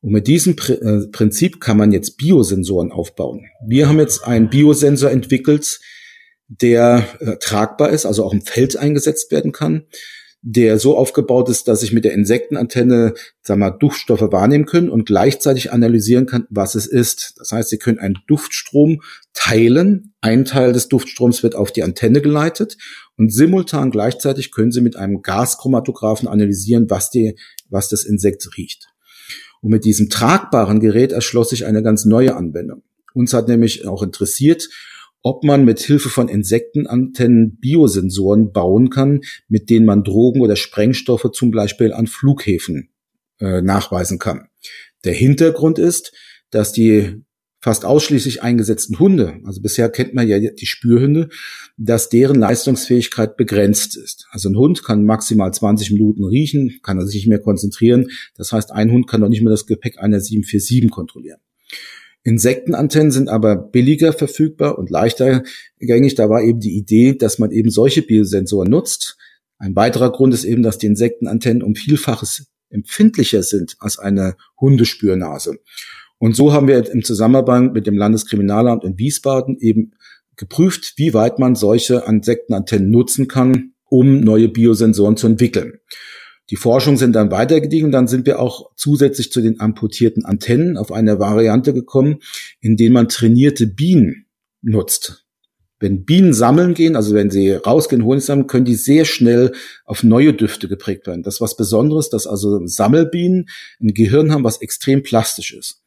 Und mit diesem äh, Prinzip kann man jetzt Biosensoren aufbauen. Wir haben jetzt einen Biosensor entwickelt, der äh, tragbar ist, also auch im Feld eingesetzt werden kann, der so aufgebaut ist, dass ich mit der Insektenantenne, sag mal, Duftstoffe wahrnehmen können und gleichzeitig analysieren kann, was es ist. Das heißt, Sie können einen Duftstrom teilen. Ein Teil des Duftstroms wird auf die Antenne geleitet und simultan gleichzeitig können Sie mit einem Gaschromatographen analysieren, was die, was das Insekt riecht. Und mit diesem tragbaren Gerät erschloss sich eine ganz neue Anwendung. Uns hat nämlich auch interessiert, ob man mit Hilfe von Insektenantennen Biosensoren bauen kann, mit denen man Drogen oder Sprengstoffe zum Beispiel an Flughäfen äh, nachweisen kann. Der Hintergrund ist, dass die fast ausschließlich eingesetzten Hunde, also bisher kennt man ja die Spürhunde, dass deren Leistungsfähigkeit begrenzt ist. Also ein Hund kann maximal 20 Minuten riechen, kann er sich nicht mehr konzentrieren. Das heißt, ein Hund kann doch nicht mehr das Gepäck einer 747 kontrollieren. Insektenantennen sind aber billiger verfügbar und leichter gängig. Da war eben die Idee, dass man eben solche Biosensoren nutzt. Ein weiterer Grund ist eben, dass die Insektenantennen um Vielfaches empfindlicher sind als eine Hundespürnase. Und so haben wir im Zusammenhang mit dem Landeskriminalamt in Wiesbaden eben geprüft, wie weit man solche Insektenantennen nutzen kann, um neue Biosensoren zu entwickeln. Die Forschung sind dann weitergediegen. Dann sind wir auch zusätzlich zu den amputierten Antennen auf eine Variante gekommen, in der man trainierte Bienen nutzt. Wenn Bienen sammeln gehen, also wenn sie rausgehen, Honig sammeln, können die sehr schnell auf neue Düfte geprägt werden. Das ist was Besonderes, dass also Sammelbienen ein Gehirn haben, was extrem plastisch ist.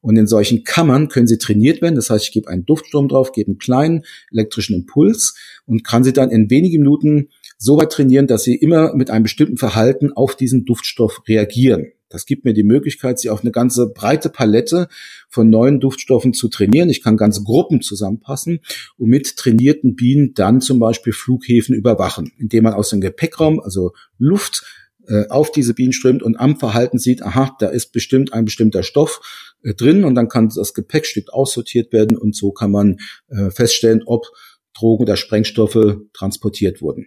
Und in solchen Kammern können sie trainiert werden. Das heißt, ich gebe einen Duftstrom drauf, gebe einen kleinen elektrischen Impuls und kann sie dann in wenigen Minuten so weit trainieren, dass sie immer mit einem bestimmten Verhalten auf diesen Duftstoff reagieren. Das gibt mir die Möglichkeit, sie auf eine ganze breite Palette von neuen Duftstoffen zu trainieren. Ich kann ganze Gruppen zusammenpassen und mit trainierten Bienen dann zum Beispiel Flughäfen überwachen, indem man aus dem Gepäckraum, also Luft, äh, auf diese Bienen strömt und am Verhalten sieht, aha, da ist bestimmt ein bestimmter Stoff äh, drin und dann kann das Gepäckstück aussortiert werden und so kann man äh, feststellen, ob Drogen oder Sprengstoffe transportiert wurden.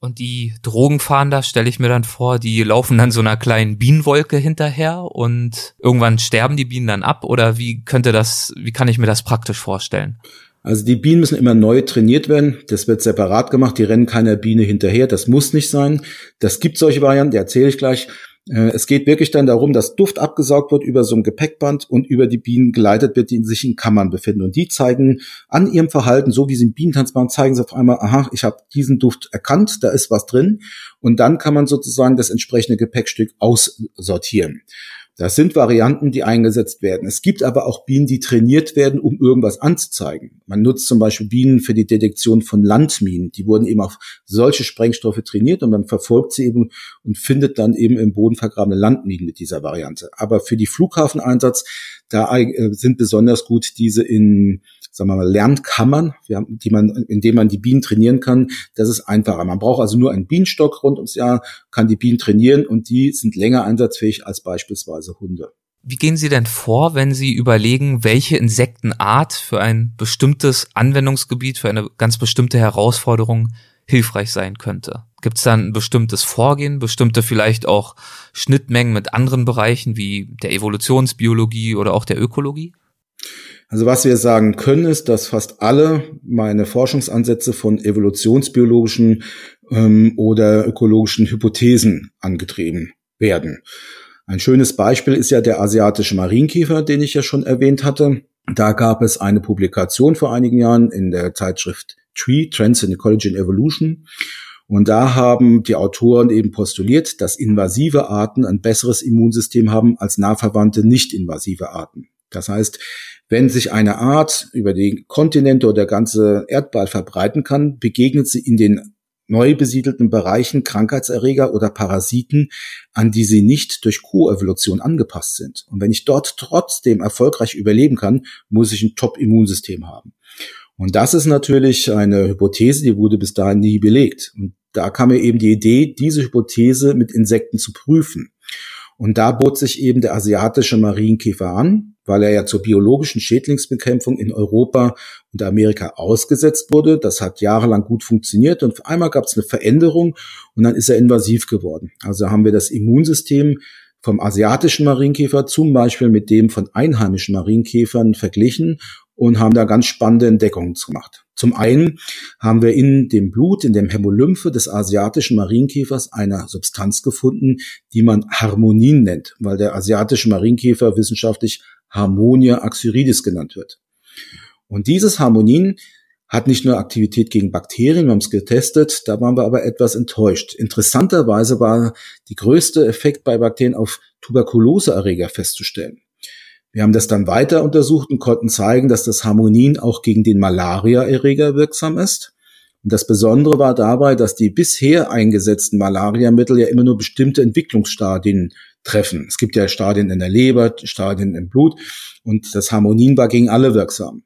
Und die Drogenfahnder, stelle ich mir dann vor, die laufen dann so einer kleinen Bienenwolke hinterher und irgendwann sterben die Bienen dann ab oder wie könnte das, wie kann ich mir das praktisch vorstellen? Also die Bienen müssen immer neu trainiert werden. Das wird separat gemacht. Die rennen keiner Biene hinterher. Das muss nicht sein. Das gibt solche Varianten, die erzähle ich gleich. Äh, es geht wirklich dann darum, dass Duft abgesaugt wird über so ein Gepäckband und über die Bienen geleitet wird, die sich in Kammern befinden. Und die zeigen an ihrem Verhalten, so wie sie im Bienentanz machen, zeigen sie auf einmal, aha, ich habe diesen Duft erkannt, da ist was drin. Und dann kann man sozusagen das entsprechende Gepäckstück aussortieren. Das sind Varianten, die eingesetzt werden. Es gibt aber auch Bienen, die trainiert werden, um irgendwas anzuzeigen. Man nutzt zum Beispiel Bienen für die Detektion von Landminen. Die wurden eben auf solche Sprengstoffe trainiert und man verfolgt sie eben und findet dann eben im Boden vergrabene Landminen mit dieser Variante. Aber für die Flughafeneinsatz, da äh, sind besonders gut diese in sagen wir mal, Lernkammern, die man, in denen man die Bienen trainieren kann. Das ist einfacher. Man braucht also nur einen Bienenstock rund ums Jahr, kann die Bienen trainieren und die sind länger einsatzfähig als beispielsweise Hunde. Wie gehen Sie denn vor, wenn Sie überlegen, welche Insektenart für ein bestimmtes Anwendungsgebiet, für eine ganz bestimmte Herausforderung hilfreich sein könnte? Gibt es da ein bestimmtes Vorgehen, bestimmte vielleicht auch Schnittmengen mit anderen Bereichen wie der Evolutionsbiologie oder auch der Ökologie? Also was wir sagen können, ist, dass fast alle meine Forschungsansätze von evolutionsbiologischen ähm, oder ökologischen Hypothesen angetrieben werden. Ein schönes Beispiel ist ja der asiatische Marienkäfer, den ich ja schon erwähnt hatte. Da gab es eine Publikation vor einigen Jahren in der Zeitschrift Tree, Trends in Ecology and Evolution. Und da haben die Autoren eben postuliert, dass invasive Arten ein besseres Immunsystem haben als nahverwandte nicht-invasive Arten. Das heißt, wenn sich eine Art über die Kontinente oder der ganze Erdball verbreiten kann, begegnet sie in den neu besiedelten Bereichen Krankheitserreger oder Parasiten, an die sie nicht durch Koevolution angepasst sind. Und wenn ich dort trotzdem erfolgreich überleben kann, muss ich ein Top-Immunsystem haben. Und das ist natürlich eine Hypothese, die wurde bis dahin nie belegt. Und da kam mir eben die Idee, diese Hypothese mit Insekten zu prüfen. Und da bot sich eben der asiatische Marienkäfer an, weil er ja zur biologischen Schädlingsbekämpfung in Europa und Amerika ausgesetzt wurde. Das hat jahrelang gut funktioniert und einmal gab es eine Veränderung und dann ist er invasiv geworden. Also haben wir das Immunsystem vom asiatischen Marienkäfer zum Beispiel mit dem von einheimischen Marienkäfern verglichen und haben da ganz spannende Entdeckungen gemacht. Zum einen haben wir in dem Blut, in dem Hämolymphe des asiatischen Marienkäfers eine Substanz gefunden, die man Harmonin nennt, weil der asiatische Marienkäfer wissenschaftlich Harmonia axyridis genannt wird. Und dieses Harmonin hat nicht nur Aktivität gegen Bakterien, wir haben es getestet, da waren wir aber etwas enttäuscht. Interessanterweise war die größte Effekt bei Bakterien auf Tuberkuloseerreger festzustellen. Wir haben das dann weiter untersucht und konnten zeigen, dass das Harmonin auch gegen den Malariaerreger wirksam ist. Und das Besondere war dabei, dass die bisher eingesetzten Malariamittel ja immer nur bestimmte Entwicklungsstadien treffen. Es gibt ja Stadien in der Leber, Stadien im Blut und das Harmonin war gegen alle wirksam.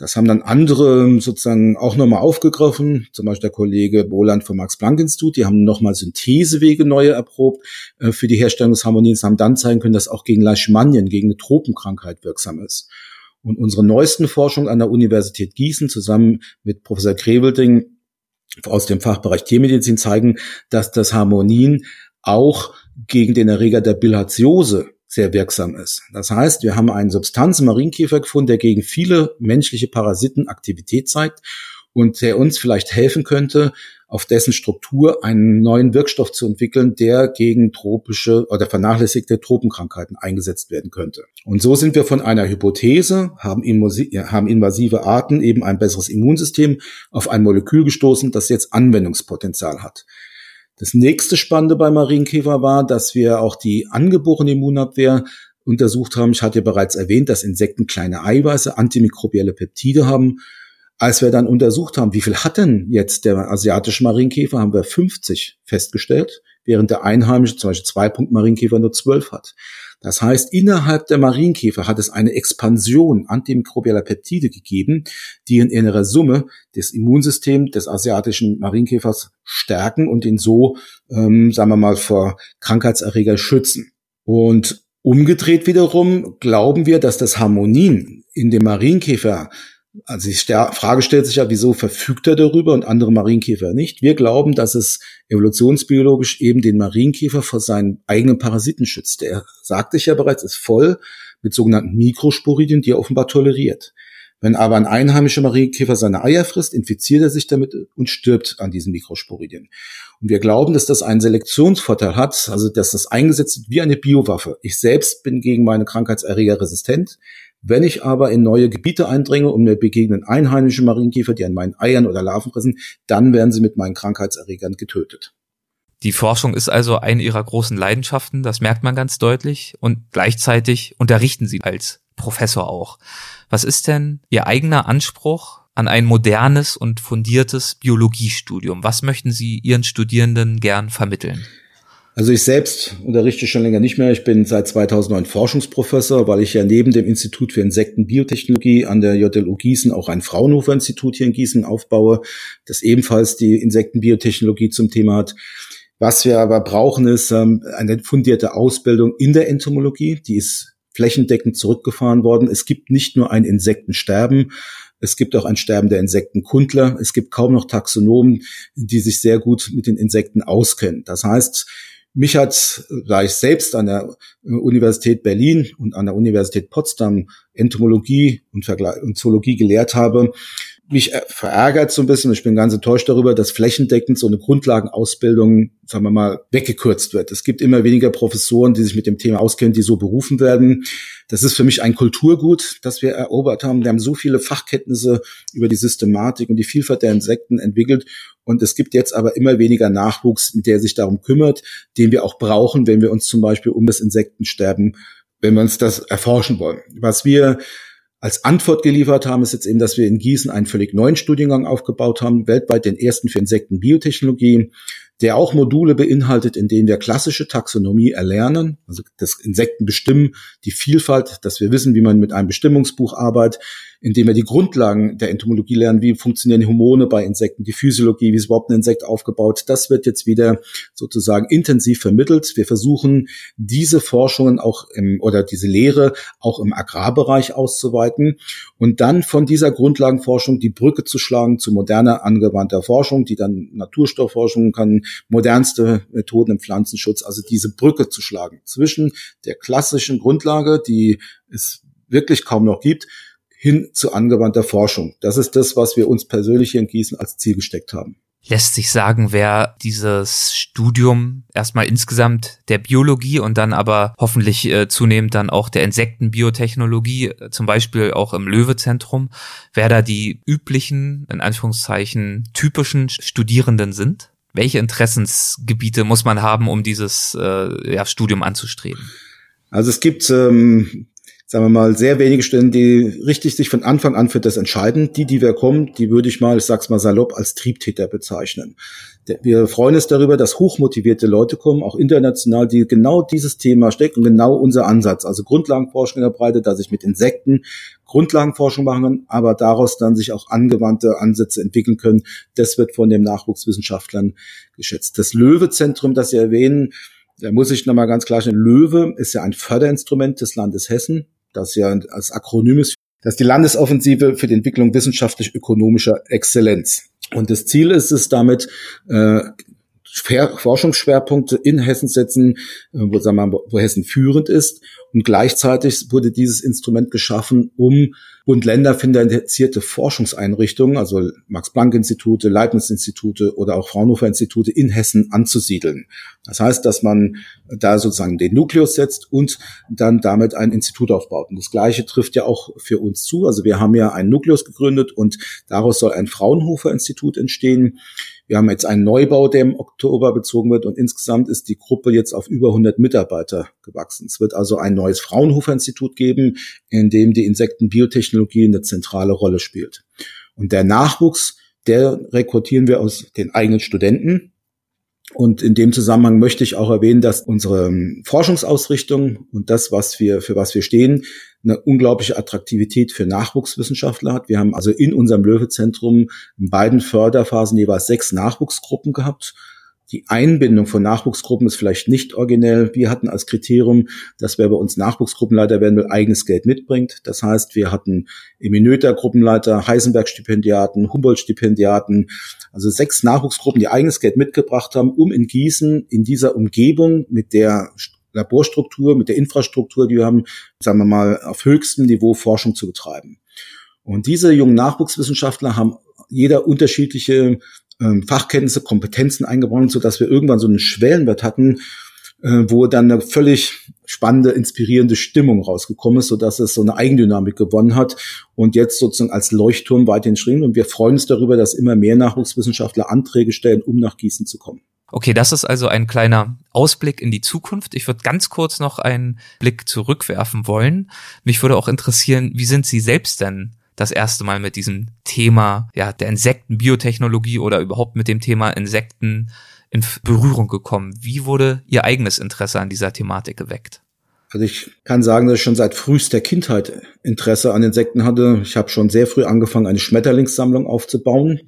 Das haben dann andere sozusagen auch nochmal aufgegriffen, zum Beispiel der Kollege Boland vom Max-Planck-Institut, die haben nochmal Synthesewege neue erprobt äh, für die Herstellung des Harmonins, haben dann zeigen können, dass auch gegen Leishmanien, gegen eine Tropenkrankheit wirksam ist. Und unsere neuesten Forschung an der Universität Gießen zusammen mit Professor Krebelding aus dem Fachbereich Tiermedizin zeigen, dass das Harmonin auch gegen den Erreger der Bilharziose sehr wirksam ist. Das heißt, wir haben einen Substanz Marienkäfer gefunden, der gegen viele menschliche Parasiten Aktivität zeigt und der uns vielleicht helfen könnte, auf dessen Struktur einen neuen Wirkstoff zu entwickeln, der gegen tropische oder vernachlässigte Tropenkrankheiten eingesetzt werden könnte. Und so sind wir von einer Hypothese, haben, haben invasive Arten eben ein besseres Immunsystem, auf ein Molekül gestoßen, das jetzt Anwendungspotenzial hat. Das nächste Spannende bei Marienkäfer war, dass wir auch die angeborene Immunabwehr untersucht haben. Ich hatte ja bereits erwähnt, dass Insekten kleine Eiweiße, antimikrobielle Peptide haben. Als wir dann untersucht haben, wie viel hat denn jetzt der asiatische Marienkäfer, haben wir 50 festgestellt, während der einheimische, zum Beispiel Zwei-Punkt-Marienkäfer, nur 12 hat. Das heißt, innerhalb der Marienkäfer hat es eine Expansion antimikrobieller Peptide gegeben, die in innerer Summe das Immunsystem des asiatischen Marienkäfers stärken und ihn so, ähm, sagen wir mal, vor Krankheitserreger schützen. Und umgedreht wiederum glauben wir, dass das Harmonin in dem Marienkäfer Also die Frage stellt sich ja, wieso verfügt er darüber und andere Marienkäfer nicht? Wir glauben, dass es evolutionsbiologisch eben den Marienkäfer vor seinen eigenen Parasiten schützt. Der, sagte ich ja bereits, ist voll mit sogenannten Mikrosporidien, die er offenbar toleriert. Wenn aber ein einheimischer Marienkäfer seine Eier frisst, infiziert er sich damit und stirbt an diesen Mikrosporidien. Und wir glauben, dass das einen Selektionsvorteil hat, also dass das eingesetzt wird wie eine Biowaffe. Ich selbst bin gegen meine Krankheitserreger resistent. Wenn ich aber in neue Gebiete eindringe und mir begegnen einheimische Marienkäfer, die an meinen Eiern oder Larven fressen, dann werden sie mit meinen Krankheitserregern getötet. Die Forschung ist also eine ihrer großen Leidenschaften, das merkt man ganz deutlich. Und gleichzeitig unterrichten sie als Professor auch. Was ist denn Ihr eigener Anspruch an ein modernes und fundiertes Biologiestudium? Was möchten Sie Ihren Studierenden gern vermitteln? Also ich selbst unterrichte schon länger nicht mehr. Ich bin seit 2009 Forschungsprofessor, weil ich ja neben dem Institut für Insektenbiotechnologie an der JLU Gießen auch ein Fraunhofer-Institut hier in Gießen aufbaue, das ebenfalls die Insektenbiotechnologie zum Thema hat. Was wir aber brauchen, ist ähm, eine fundierte Ausbildung in der Entomologie. Die ist flächendeckend zurückgefahren worden. Es gibt nicht nur ein Insektensterben, es gibt auch ein Sterben der Insektenkundler. Es gibt kaum noch Taxonomen, die sich sehr gut mit den Insekten auskennen. Das heißt, mich hat, da ich selbst an der Universität Berlin und an der Universität Potsdam Entomologie und, Zoologie gelehrt habe, mich verärgert so ein bisschen, ich bin ganz enttäuscht darüber, dass flächendeckend so eine Grundlagenausbildung, sagen wir mal, weggekürzt wird. Es gibt immer weniger Professoren, die sich mit dem Thema auskennen, die so berufen werden. Das ist für mich ein Kulturgut, das wir erobert haben. Wir haben so viele Fachkenntnisse über die Systematik und die Vielfalt der Insekten entwickelt. Und es gibt jetzt aber immer weniger Nachwuchs, der sich darum kümmert, den wir auch brauchen, wenn wir uns zum Beispiel um das Insektensterben, wenn wir uns das erforschen wollen. Was wir als Antwort geliefert haben, ist jetzt eben, dass wir in Gießen einen völlig neuen Studiengang aufgebaut haben, weltweit den ersten für Insektenbiotechnologie, der auch Module beinhaltet, in denen wir klassische Taxonomie erlernen, also das Insekten bestimmen, die Vielfalt, dass wir wissen, wie man mit einem Bestimmungsbuch arbeitet, indem wir die Grundlagen der Entomologie lernen, wie funktionieren Hormone bei Insekten, die Physiologie, wie ist überhaupt ein Insekt aufgebaut. Das wird jetzt wieder sozusagen intensiv vermittelt. Wir versuchen, diese Forschungen auch im, oder diese Lehre auch im Agrarbereich auszuweiten und dann von dieser Grundlagenforschung die Brücke zu schlagen zu moderner angewandter Forschung, die dann Naturstoffforschung kann, modernste Methoden im Pflanzenschutz, also diese Brücke zu schlagen zwischen der klassischen Grundlage, die es wirklich kaum noch gibt, hin zu angewandter Forschung. Das ist das, was wir uns persönlich hier in Gießen als Ziel gesteckt haben. Lässt sich sagen, wer dieses Studium erstmal insgesamt der Biologie und dann aber hoffentlich äh, zunehmend dann auch der Insektenbiotechnologie, äh, zum Beispiel auch im Löwezentrum, wer da die üblichen, in Anführungszeichen, typischen Studierenden sind? Welche Interessensgebiete muss man haben, um dieses äh, ja, Studium anzustreben? Also es gibt ähm, sagen wir mal, sehr wenige Stellen, die richtig sich von Anfang an für das entscheiden. Die, die wir kommen, die würde ich mal, ich sag's mal salopp, als Triebtäter bezeichnen. Wir freuen uns darüber, dass hochmotivierte Leute kommen, auch international, die genau dieses Thema stecken, genau unser Ansatz. Also Grundlagenforschung in der Breite, dass ich mit Insekten Grundlagenforschung machen, aber daraus dann sich auch angewandte Ansätze entwickeln können. Das wird von den Nachwuchswissenschaftlern geschätzt. Das Löwezentrum, das Sie erwähnen, da muss ich nochmal ganz klar stellen, Löwe ist ja ein Förderinstrument des Landes Hessen das ja als Akronym ist, das ist die Landesoffensive für die Entwicklung wissenschaftlich-ökonomischer Exzellenz. Und das Ziel ist es damit, äh, Forschungsschwerpunkte in Hessen setzen, äh, wo, sagen wir wo Hessen führend ist. Und gleichzeitig wurde dieses Instrument geschaffen, um Bund-Länder finanzierte Forschungseinrichtungen, also Max-Planck-Institute, Leibniz-Institute oder auch Fraunhofer-Institute in Hessen anzusiedeln. Das heißt, dass man da sozusagen den Nukleus setzt und dann damit ein Institut aufbaut. Und das Gleiche trifft ja auch für uns zu. Also wir haben ja einen Nukleus gegründet und daraus soll ein Fraunhofer-Institut entstehen. Wir haben jetzt einen Neubau, der im Oktober bezogen wird und insgesamt ist die Gruppe jetzt auf über 100 Mitarbeiter gewachsen. Es wird also ein neues Fraunhofer-Institut geben, in dem die Insektenbiotechnologie eine zentrale Rolle spielt. Und der Nachwuchs, der rekrutieren wir aus den eigenen Studenten. Und in dem Zusammenhang möchte ich auch erwähnen, dass unsere Forschungsausrichtung und das, was wir, für was wir stehen, eine unglaubliche Attraktivität für Nachwuchswissenschaftler hat. Wir haben also in unserem Löwezentrum in beiden Förderphasen jeweils sechs Nachwuchsgruppen gehabt Die Einbindung von Nachwuchsgruppen ist vielleicht nicht originell. Wir hatten als Kriterium, dass wer bei uns Nachwuchsgruppenleiter werden will, eigenes Geld mitbringt. Das heißt, wir hatten Eminöter Gruppenleiter, Heisenberg-Stipendiaten, Humboldt-Stipendiaten, also sechs Nachwuchsgruppen, die eigenes Geld mitgebracht haben, um in Gießen in dieser Umgebung mit der Laborstruktur, mit der Infrastruktur, die wir haben, sagen wir mal, auf höchstem Niveau Forschung zu betreiben. Und diese jungen Nachwuchswissenschaftler haben jeder unterschiedliche ähm, Fachkenntnisse, Kompetenzen eingebaut, so dass wir irgendwann so einen Schwellenwert hatten, äh, wo dann eine völlig spannende, inspirierende Stimmung rausgekommen ist, so dass es so eine Eigendynamik gewonnen hat und jetzt sozusagen als Leuchtturm weiterhin schwingt. Und wir freuen uns darüber, dass immer mehr Nachwuchswissenschaftler Anträge stellen, um nach Gießen zu kommen. Okay, das ist also ein kleiner Ausblick in die Zukunft. Ich würde ganz kurz noch einen Blick zurückwerfen wollen. Mich würde auch interessieren, wie sind Sie selbst denn das erste Mal mit diesem Thema ja, der Insektenbiotechnologie oder überhaupt mit dem Thema Insekten in Berührung gekommen? Wie wurde Ihr eigenes Interesse an dieser Thematik geweckt? Also ich kann sagen, dass ich schon seit frühester Kindheit Interesse an Insekten hatte. Ich habe schon sehr früh angefangen, eine Schmetterlingssammlung aufzubauen.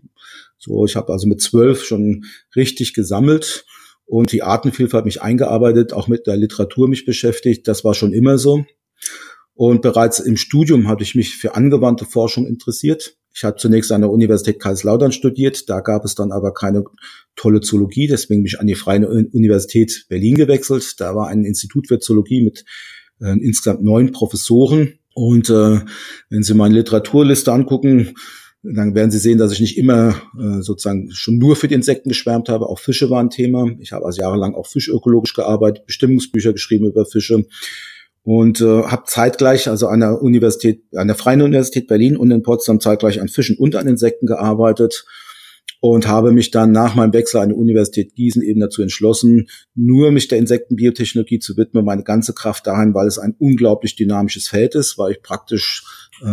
So, ich habe also mit zwölf schon richtig gesammelt und die Artenvielfalt mich eingearbeitet, auch mit der Literatur mich beschäftigt. Das war schon immer so. Und bereits im Studium hatte ich mich für angewandte Forschung interessiert. Ich habe zunächst an der Universität Kaiserslautern studiert, da gab es dann aber keine tolle Zoologie, deswegen bin ich an die Freie Universität Berlin gewechselt. Da war ein Institut für Zoologie mit äh, insgesamt neun Professoren. Und äh, wenn Sie meine Literaturliste angucken, dann werden Sie sehen, dass ich nicht immer äh, sozusagen schon nur für die Insekten geschwärmt habe. Auch Fische waren Thema. Ich habe also jahrelang auch fischökologisch gearbeitet, Bestimmungsbücher geschrieben über Fische und äh, habe zeitgleich also an der Universität, an der Freien Universität Berlin und in Potsdam zeitgleich an Fischen und an Insekten gearbeitet und habe mich dann nach meinem Wechsel an die Universität Gießen eben dazu entschlossen, nur mich der Insektenbiotechnologie zu widmen, meine ganze Kraft dahin, weil es ein unglaublich dynamisches Feld ist, weil ich praktisch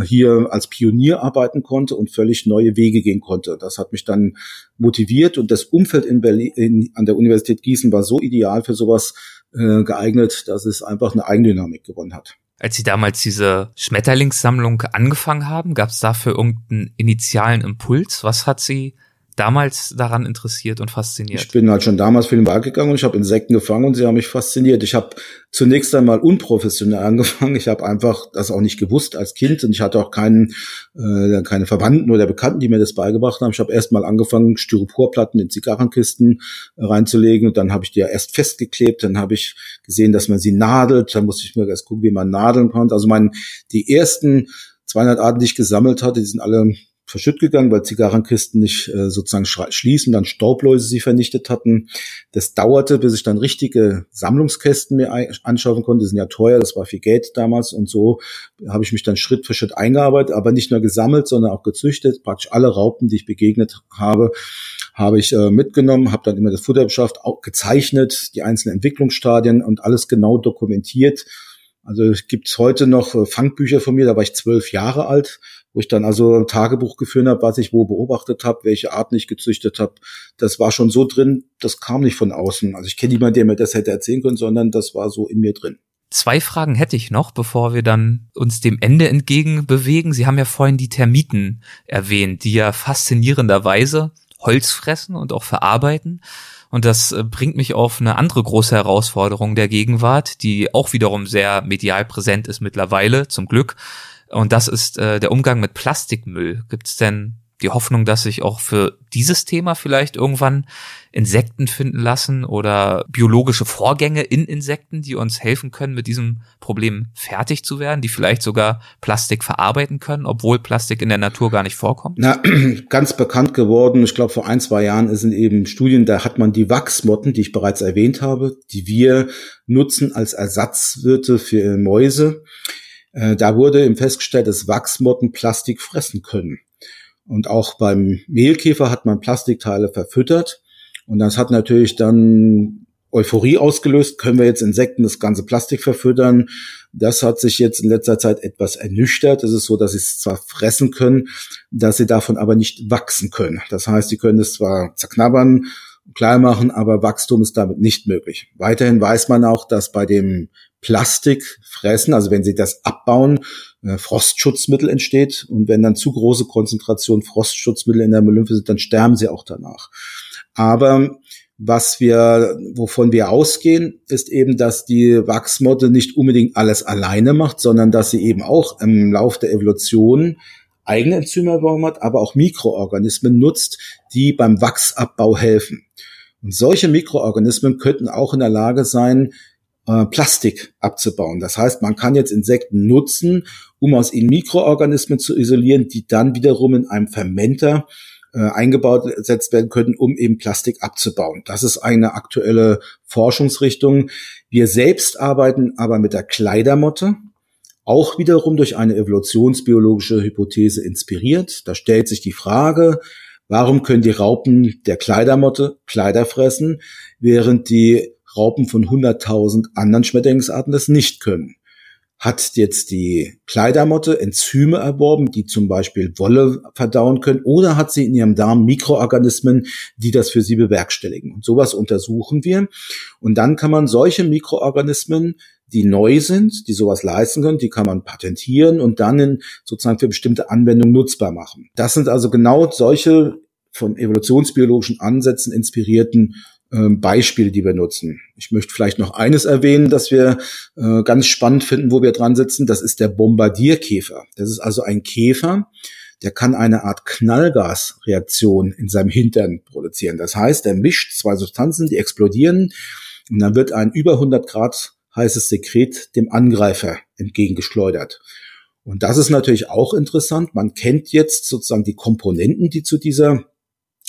hier als Pionier arbeiten konnte und völlig neue Wege gehen konnte. Das hat mich dann motiviert und das Umfeld in Berlin, in, an der Universität Gießen war so ideal für sowas äh, geeignet, dass es einfach eine Eigendynamik gewonnen hat. Als Sie damals diese Schmetterlingssammlung angefangen haben, gab es dafür irgendeinen initialen Impuls? Was hat Sie damals daran interessiert und fasziniert? Ich bin halt schon damals viel im Wald gegangen und ich habe Insekten gefangen und sie haben mich fasziniert. Ich habe zunächst einmal unprofessionell angefangen. Ich habe einfach das auch nicht gewusst als Kind und ich hatte auch keinen, äh, keine Verwandten oder Bekannten, die mir das beigebracht haben. Ich habe erst mal angefangen, Styroporplatten in Zigarrenkisten äh, reinzulegen und dann habe ich die ja erst festgeklebt. Dann habe ich gesehen, dass man sie nadelt. Dann musste ich mir erst gucken, wie man nadeln konnte. Also mein, die ersten 200 Arten, die ich gesammelt hatte, die sind alle verschütt gegangen, weil Zigarrenkisten nicht äh, sozusagen schließen, dann Staubläuse sie vernichtet hatten. Das dauerte, bis ich dann richtige Sammlungskästen mir anschauen konnte. Die sind ja teuer, das war viel Geld damals und so habe ich mich dann Schritt für Schritt eingearbeitet, aber nicht nur gesammelt, sondern auch gezüchtet. Praktisch alle Raupen, die ich begegnet habe, habe ich äh, mitgenommen, habe dann immer das Futter beschafft, auch gezeichnet, die einzelnen Entwicklungsstadien und alles genau dokumentiert. Also es gibt heute noch äh, Fangbücher von mir, da war ich zwölf Jahre alt wo ich dann also ein Tagebuch geführt habe, was ich wo beobachtet habe, welche Arten ich gezüchtet habe. Das war schon so drin, das kam nicht von außen. Also ich kenne niemanden, der mir das hätte erzählen können, sondern das war so in mir drin. Zwei Fragen hätte ich noch, bevor wir dann uns dem Ende entgegen bewegen. Sie haben ja vorhin die Termiten erwähnt, die ja faszinierenderweise Holz fressen und auch verarbeiten. Und das äh, bringt mich auf eine andere große Herausforderung der Gegenwart, die auch wiederum sehr medial präsent ist mittlerweile, zum Glück. Und das ist äh, der Umgang mit Plastikmüll. Gibt es denn die Hoffnung, dass sich auch für dieses Thema vielleicht irgendwann Insekten finden lassen oder biologische Vorgänge in Insekten, die uns helfen können, mit diesem Problem fertig zu werden, die vielleicht sogar Plastik verarbeiten können, obwohl Plastik in der Natur gar nicht vorkommt? Na, ganz bekannt geworden, ich glaube vor ein, zwei Jahren sind eben Studien, da hat man die Wachsmotten, die ich bereits erwähnt habe, die wir nutzen als Ersatzwirte für Mäuse äh, da wurde eben festgestellt, dass Wachsmotten Plastik fressen können. Und auch beim Mehlkäfer hat man Plastikteile verfüttert. Und das hat natürlich dann Euphorie ausgelöst. Können wir jetzt Insekten das ganze Plastik verfüttern? Das hat sich jetzt in letzter Zeit etwas ernüchtert. Es ist so, dass sie es zwar fressen können, dass sie davon aber nicht wachsen können. Das heißt, sie können es zwar zerknabbern, klein machen, aber Wachstum ist damit nicht möglich. Weiterhin weiß man auch, dass bei dem Plastik fressen, also wenn sie das abbauen, äh, Frostschutzmittel entsteht und wenn dann zu große Konzentration Frostschutzmittel in der Lymphe sind, dann sterben sie auch danach. Aber Was wir, wovon wir ausgehen, ist eben, dass die Wachsmotte nicht unbedingt alles alleine macht, sondern dass sie eben auch im Lauf der Evolution eigene Enzyme erworben hat, aber auch Mikroorganismen nutzt, die beim Wachsabbau helfen. Und solche Mikroorganismen könnten auch in der Lage sein, äh, Plastik abzubauen. Das heißt, man kann jetzt Insekten nutzen, um aus ihnen Mikroorganismen zu isolieren, die dann wiederum in einem Fermenter äh, eingebaut gesetzt werden könnten, um eben Plastik abzubauen. Das ist eine aktuelle Forschungsrichtung. Wir selbst arbeiten aber mit der Kleidermotte, auch wiederum durch eine evolutionsbiologische Hypothese inspiriert. Da stellt sich die Frage, warum können die Raupen der Kleidermotte Kleider fressen, während die Raupen von 100.000 anderen Schmetterlingsarten das nicht können. Hat jetzt die Kleidermotte Enzyme erworben, die zum Beispiel Wolle verdauen können, oder hat sie in ihrem Darm Mikroorganismen, die das für sie bewerkstelligen? Und sowas untersuchen wir. Und dann kann man solche Mikroorganismen die neu sind, die sowas leisten können, die kann man patentieren und dann in, sozusagen für bestimmte Anwendungen nutzbar machen. Das sind also genau solche von evolutionsbiologischen Ansätzen inspirierten Beispiele, die wir nutzen. Ich möchte vielleicht noch eines erwähnen, das wir äh, ganz spannend finden, wo wir dran sitzen. Das ist der Bombardierkäfer. Das ist also ein Käfer, der kann eine Art Knallgasreaktion in seinem Hintern produzieren. Das heißt, er mischt zwei Substanzen, die explodieren und dann wird ein über 100 Grad heißes Sekret dem Angreifer entgegengeschleudert. Und das ist natürlich auch interessant. Man kennt jetzt sozusagen die Komponenten, die zu dieser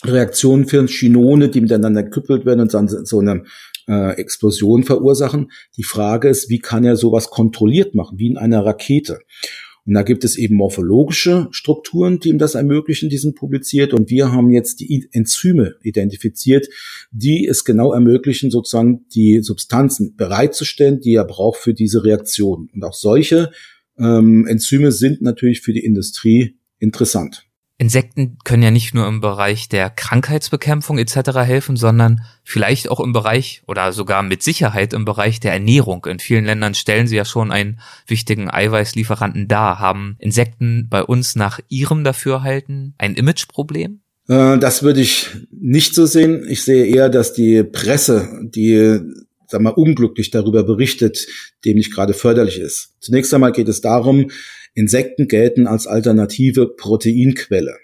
Reaktionen für Chinone, die miteinander geküppelt werden und dann so eine äh, Explosion verursachen. Die Frage ist, wie kann er sowas kontrolliert machen, wie in einer Rakete? Und da gibt es eben morphologische Strukturen, die ihm das ermöglichen, die sind publiziert. Und wir haben jetzt die Enzyme identifiziert, die es genau ermöglichen, sozusagen die Substanzen bereitzustellen, die er braucht für diese Reaktion. Und auch solche ähm, Enzyme sind natürlich für die Industrie interessant. Insekten können ja nicht nur im Bereich der Krankheitsbekämpfung etc. helfen, sondern vielleicht auch im Bereich oder sogar mit Sicherheit im Bereich der Ernährung. In vielen Ländern stellen sie ja schon einen wichtigen Eiweißlieferanten dar. Haben Insekten bei uns nach ihrem Dafürhalten ein Imageproblem? Äh, das würde ich nicht so sehen. Ich sehe eher, dass die Presse, die sag mal, unglücklich darüber berichtet, dem nicht gerade förderlich ist. Zunächst einmal geht es darum, Insekten gelten als alternative Proteinquelle.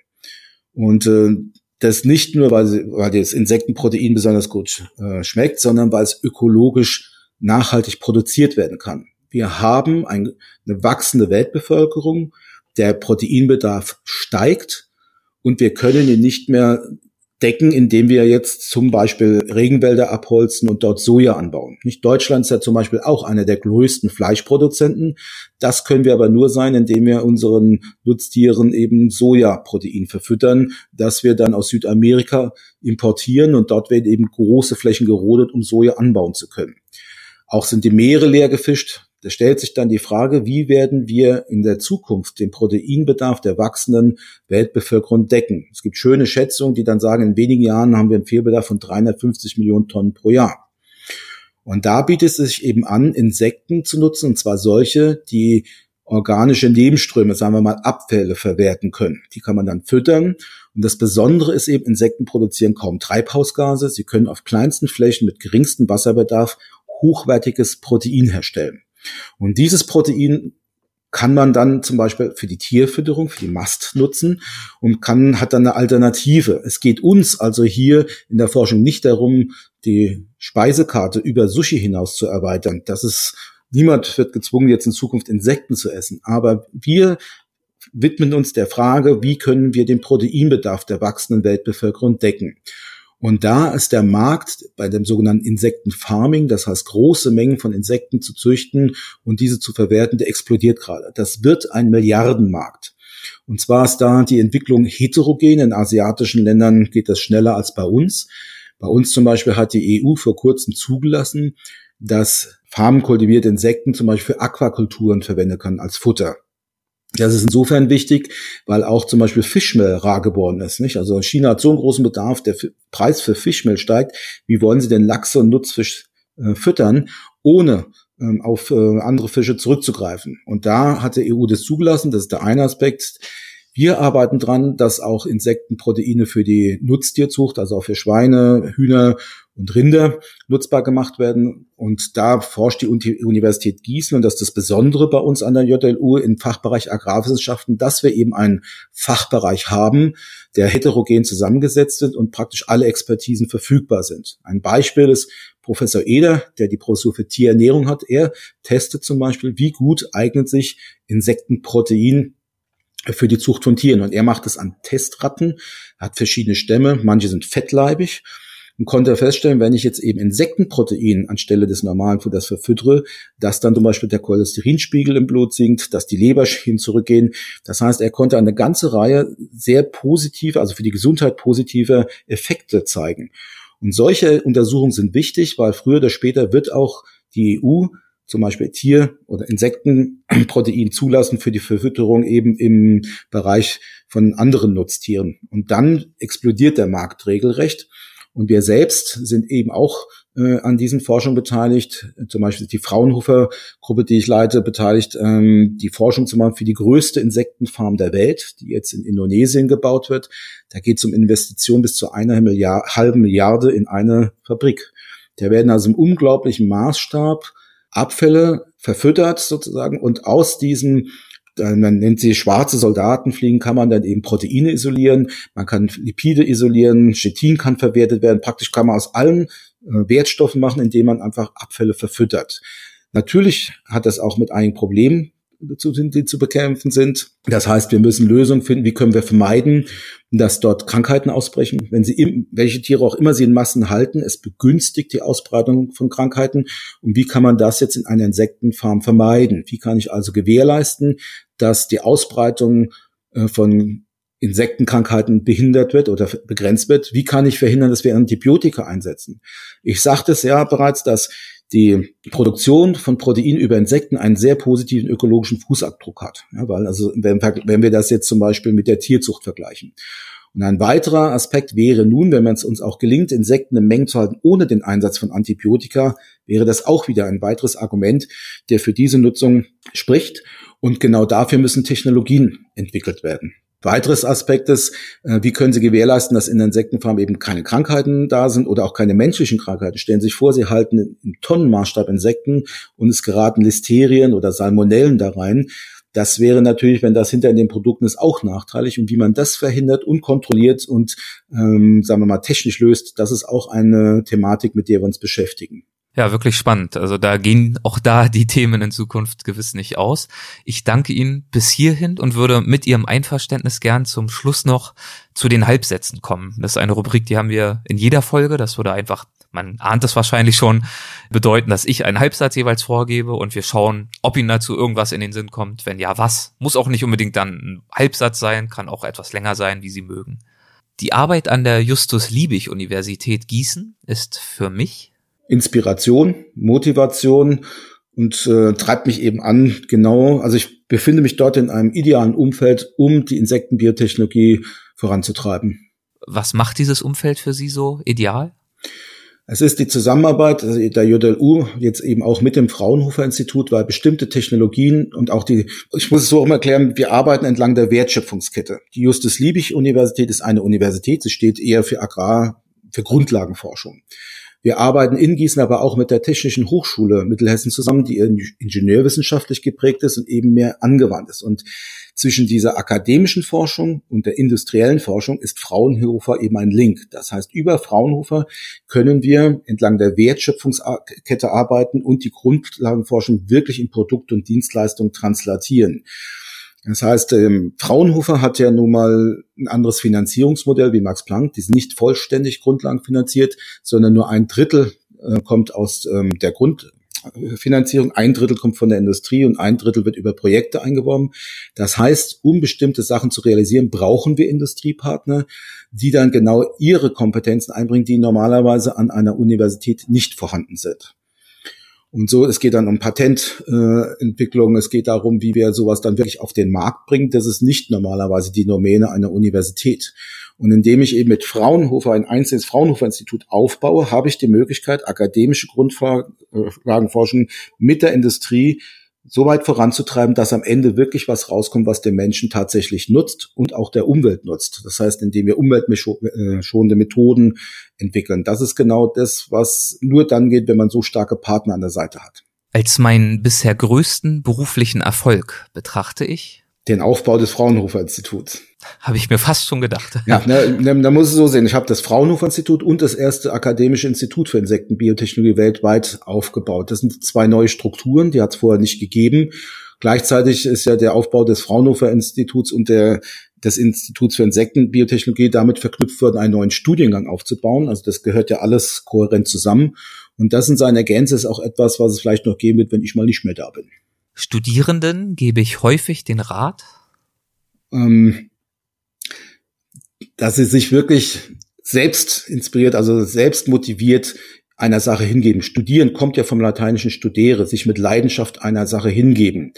Und äh, das nicht nur, weil, sie, weil das Insektenprotein besonders gut äh, schmeckt, sondern weil es ökologisch nachhaltig produziert werden kann. Wir haben ein, eine wachsende Weltbevölkerung, der Proteinbedarf steigt und wir können ihn nicht mehr decken, indem wir jetzt zum Beispiel Regenwälder abholzen und dort Soja anbauen. Nicht Deutschland ist ja zum Beispiel auch einer der größten Fleischproduzenten. Das können wir aber nur sein, indem wir unseren Nutztieren eben Sojaprotein verfüttern, das wir dann aus Südamerika importieren und dort werden eben große Flächen gerodet, um Soja anbauen zu können. Auch sind die Meere leer gefischt. Da stellt sich dann die Frage, wie werden wir in der Zukunft den Proteinbedarf der wachsenden Weltbevölkerung decken? Es gibt schöne Schätzungen, die dann sagen, in wenigen Jahren haben wir einen Fehlbedarf von 350 Millionen Tonnen pro Jahr. Und da bietet es sich eben an, Insekten zu nutzen, und zwar solche, die organische Nebenströme, sagen wir mal Abfälle verwerten können. Die kann man dann füttern. Und das Besondere ist eben, Insekten produzieren kaum Treibhausgase. Sie können auf kleinsten Flächen mit geringstem Wasserbedarf hochwertiges Protein herstellen. Und dieses Protein kann man dann zum Beispiel für die Tierfütterung, für die Mast nutzen und kann, hat dann eine Alternative. Es geht uns also hier in der Forschung nicht darum, die Speisekarte über Sushi hinaus zu erweitern. Das ist, niemand wird gezwungen, jetzt in Zukunft Insekten zu essen. Aber wir widmen uns der Frage, wie können wir den Proteinbedarf der wachsenden Weltbevölkerung decken. Und da ist der Markt bei dem sogenannten Insektenfarming, das heißt große Mengen von Insekten zu züchten und diese zu verwerten, der explodiert gerade. Das wird ein Milliardenmarkt. Und zwar ist da die Entwicklung heterogen. In asiatischen Ländern geht das schneller als bei uns. Bei uns zum Beispiel hat die EU vor kurzem zugelassen, dass farmkultivierte Insekten zum Beispiel für Aquakulturen verwendet können als Futter. Das ist insofern wichtig, weil auch zum Beispiel Fischmehl rar geworden ist. Nicht? Also China hat so einen großen Bedarf, der Preis für Fischmehl steigt. Wie wollen sie denn Lachse und Nutzfisch äh, füttern, ohne ähm, auf äh, andere Fische zurückzugreifen? Und da hat der EU das zugelassen. Das ist der eine Aspekt. Wir arbeiten dran, dass auch Insektenproteine für die Nutztierzucht, also auch für Schweine, Hühner und Rinder nutzbar gemacht werden. Und da forscht die Universität Gießen und das ist das Besondere bei uns an der JLU im Fachbereich Agrarwissenschaften, dass wir eben einen Fachbereich haben, der heterogen zusammengesetzt ist und praktisch alle Expertisen verfügbar sind. Ein Beispiel ist Professor Eder, der die Professur für Tierernährung hat. Er testet zum Beispiel, wie gut eignet sich Insektenprotein für die Zucht von Tieren. Und er macht es an Testratten, hat verschiedene Stämme, manche sind fettleibig und konnte feststellen, wenn ich jetzt eben Insektenprotein anstelle des normalen Futters verfüttere, dass dann zum Beispiel der Cholesterinspiegel im Blut sinkt, dass die Leberschienen zurückgehen. Das heißt, er konnte eine ganze Reihe sehr positive, also für die Gesundheit positive Effekte zeigen. Und solche Untersuchungen sind wichtig, weil früher oder später wird auch die EU zum Beispiel Tier- oder Insektenprotein zulassen für die Verfütterung eben im Bereich von anderen Nutztieren. Und dann explodiert der Markt regelrecht. Und wir selbst sind eben auch äh, an diesen Forschungen beteiligt. Zum Beispiel die Fraunhofer-Gruppe, die ich leite, beteiligt, ähm, die Forschung zu machen für die größte Insektenfarm der Welt, die jetzt in Indonesien gebaut wird. Da geht es um Investitionen bis zu einer Milliard, halben Milliarde in eine Fabrik. Da werden also im unglaublichen Maßstab Abfälle verfüttert sozusagen und aus diesen man nennt sie schwarze Soldatenfliegen, kann man dann eben Proteine isolieren, man kann Lipide isolieren, Chitin kann verwertet werden, praktisch kann man aus allen äh, Wertstoffen machen, indem man einfach Abfälle verfüttert. Natürlich hat das auch mit einigen Problemen zu, die zu bekämpfen sind. Das heißt, wir müssen Lösungen finden, wie können wir vermeiden, dass dort Krankheiten ausbrechen. Wenn sie, im, welche Tiere auch immer sie in Massen halten, es begünstigt die Ausbreitung von Krankheiten. Und wie kann man das jetzt in einer Insektenfarm vermeiden? Wie kann ich also gewährleisten, dass die Ausbreitung äh, von Insektenkrankheiten behindert wird oder begrenzt wird? Wie kann ich verhindern, dass wir Antibiotika einsetzen? Ich sagte es ja bereits, dass die Produktion von Protein über Insekten einen sehr positiven ökologischen Fußabdruck hat. Ja, weil also wenn, wenn wir das jetzt zum Beispiel mit der Tierzucht vergleichen. Und ein weiterer Aspekt wäre nun, wenn es uns auch gelingt, Insekten in Mengen zu halten ohne den Einsatz von Antibiotika, wäre das auch wieder ein weiteres Argument, der für diese Nutzung spricht. Und genau dafür müssen Technologien entwickelt werden. Weiteres Aspekt ist, äh, wie können Sie gewährleisten, dass in der Insektenfarm eben keine Krankheiten da sind oder auch keine menschlichen Krankheiten. Stellen Sie sich vor, Sie halten im Tonnenmaßstab Insekten und es geraten Listerien oder Salmonellen da rein. Das wäre natürlich, wenn das hinter in den Produkten ist, auch nachteilig. Und wie man das verhindert und kontrolliert und, ähm, sagen wir mal, technisch löst, das ist auch eine Thematik, mit der wir uns beschäftigen. Ja, wirklich spannend. Also da gehen auch da die Themen in Zukunft gewiss nicht aus. Ich danke Ihnen bis hierhin und würde mit Ihrem Einverständnis gern zum Schluss noch zu den Halbsätzen kommen. Das ist eine Rubrik, die haben wir in jeder Folge. Das würde einfach, man ahnt es wahrscheinlich schon, bedeuten, dass ich einen Halbsatz jeweils vorgebe und wir schauen, ob Ihnen dazu irgendwas in den Sinn kommt. Wenn ja, was? Muss auch nicht unbedingt dann ein Halbsatz sein, kann auch etwas länger sein, wie Sie mögen. Die Arbeit an der Justus Liebig Universität Gießen ist für mich Inspiration, Motivation und äh, treibt mich eben an, genau, also ich befinde mich dort in einem idealen Umfeld, um die Insektenbiotechnologie voranzutreiben. Was macht dieses Umfeld für Sie so ideal? Es ist die Zusammenarbeit der JLU jetzt eben auch mit dem Fraunhofer Institut, weil bestimmte Technologien und auch die, ich muss es so auch mal erklären, wir arbeiten entlang der Wertschöpfungskette. Die Justus Liebig Universität ist eine Universität, sie steht eher für Agrar, für Grundlagenforschung. Wir arbeiten in Gießen aber auch mit der Technischen Hochschule Mittelhessen zusammen, die ingenieurwissenschaftlich geprägt ist und eben mehr angewandt ist. Und zwischen dieser akademischen Forschung und der industriellen Forschung ist Fraunhofer eben ein Link. Das heißt, über Fraunhofer können wir entlang der Wertschöpfungskette arbeiten und die Grundlagenforschung wirklich in Produkt und Dienstleistung translatieren. Das heißt, ähm, Fraunhofer hat ja nun mal ein anderes Finanzierungsmodell wie Max Planck. Die sind nicht vollständig grundlagenfinanziert, sondern nur ein Drittel äh, kommt aus ähm, der Grundfinanzierung, ein Drittel kommt von der Industrie und ein Drittel wird über Projekte eingeworben. Das heißt, um bestimmte Sachen zu realisieren, brauchen wir Industriepartner, die dann genau ihre Kompetenzen einbringen, die normalerweise an einer Universität nicht vorhanden sind. Und so, es geht dann um Patententwicklung, äh, es geht darum, wie wir sowas dann wirklich auf den Markt bringen. Das ist nicht normalerweise die Domäne einer Universität. Und indem ich eben mit Fraunhofer ein einzelnes Fraunhofer-Institut aufbaue, habe ich die Möglichkeit, akademische Grundlagenforschung mit der Industrie so weit voranzutreiben, dass am Ende wirklich was rauskommt, was den Menschen tatsächlich nutzt und auch der Umwelt nutzt. Das heißt, indem wir umweltschonende Methoden entwickeln. Das ist genau das, was nur dann geht, wenn man so starke Partner an der Seite hat. Als meinen bisher größten beruflichen Erfolg betrachte ich den Aufbau des Fraunhofer Instituts. Habe ich mir fast schon gedacht. Ja, da, da muss es so sehen. Ich habe das Fraunhofer Institut und das erste akademische Institut für Insektenbiotechnologie weltweit aufgebaut. Das sind zwei neue Strukturen, die hat es vorher nicht gegeben. Gleichzeitig ist ja der Aufbau des Fraunhofer Instituts und der des Instituts für Insektenbiotechnologie damit verknüpft worden, einen neuen Studiengang aufzubauen. Also das gehört ja alles kohärent zusammen. Und das in seiner Gänze ist auch etwas, was es vielleicht noch geben wird, wenn ich mal nicht mehr da bin. Studierenden gebe ich häufig den Rat? Ähm, dass sie sich wirklich selbst inspiriert, also selbst motiviert einer Sache hingeben. Studieren kommt ja vom lateinischen studere, sich mit Leidenschaft einer Sache hingeben.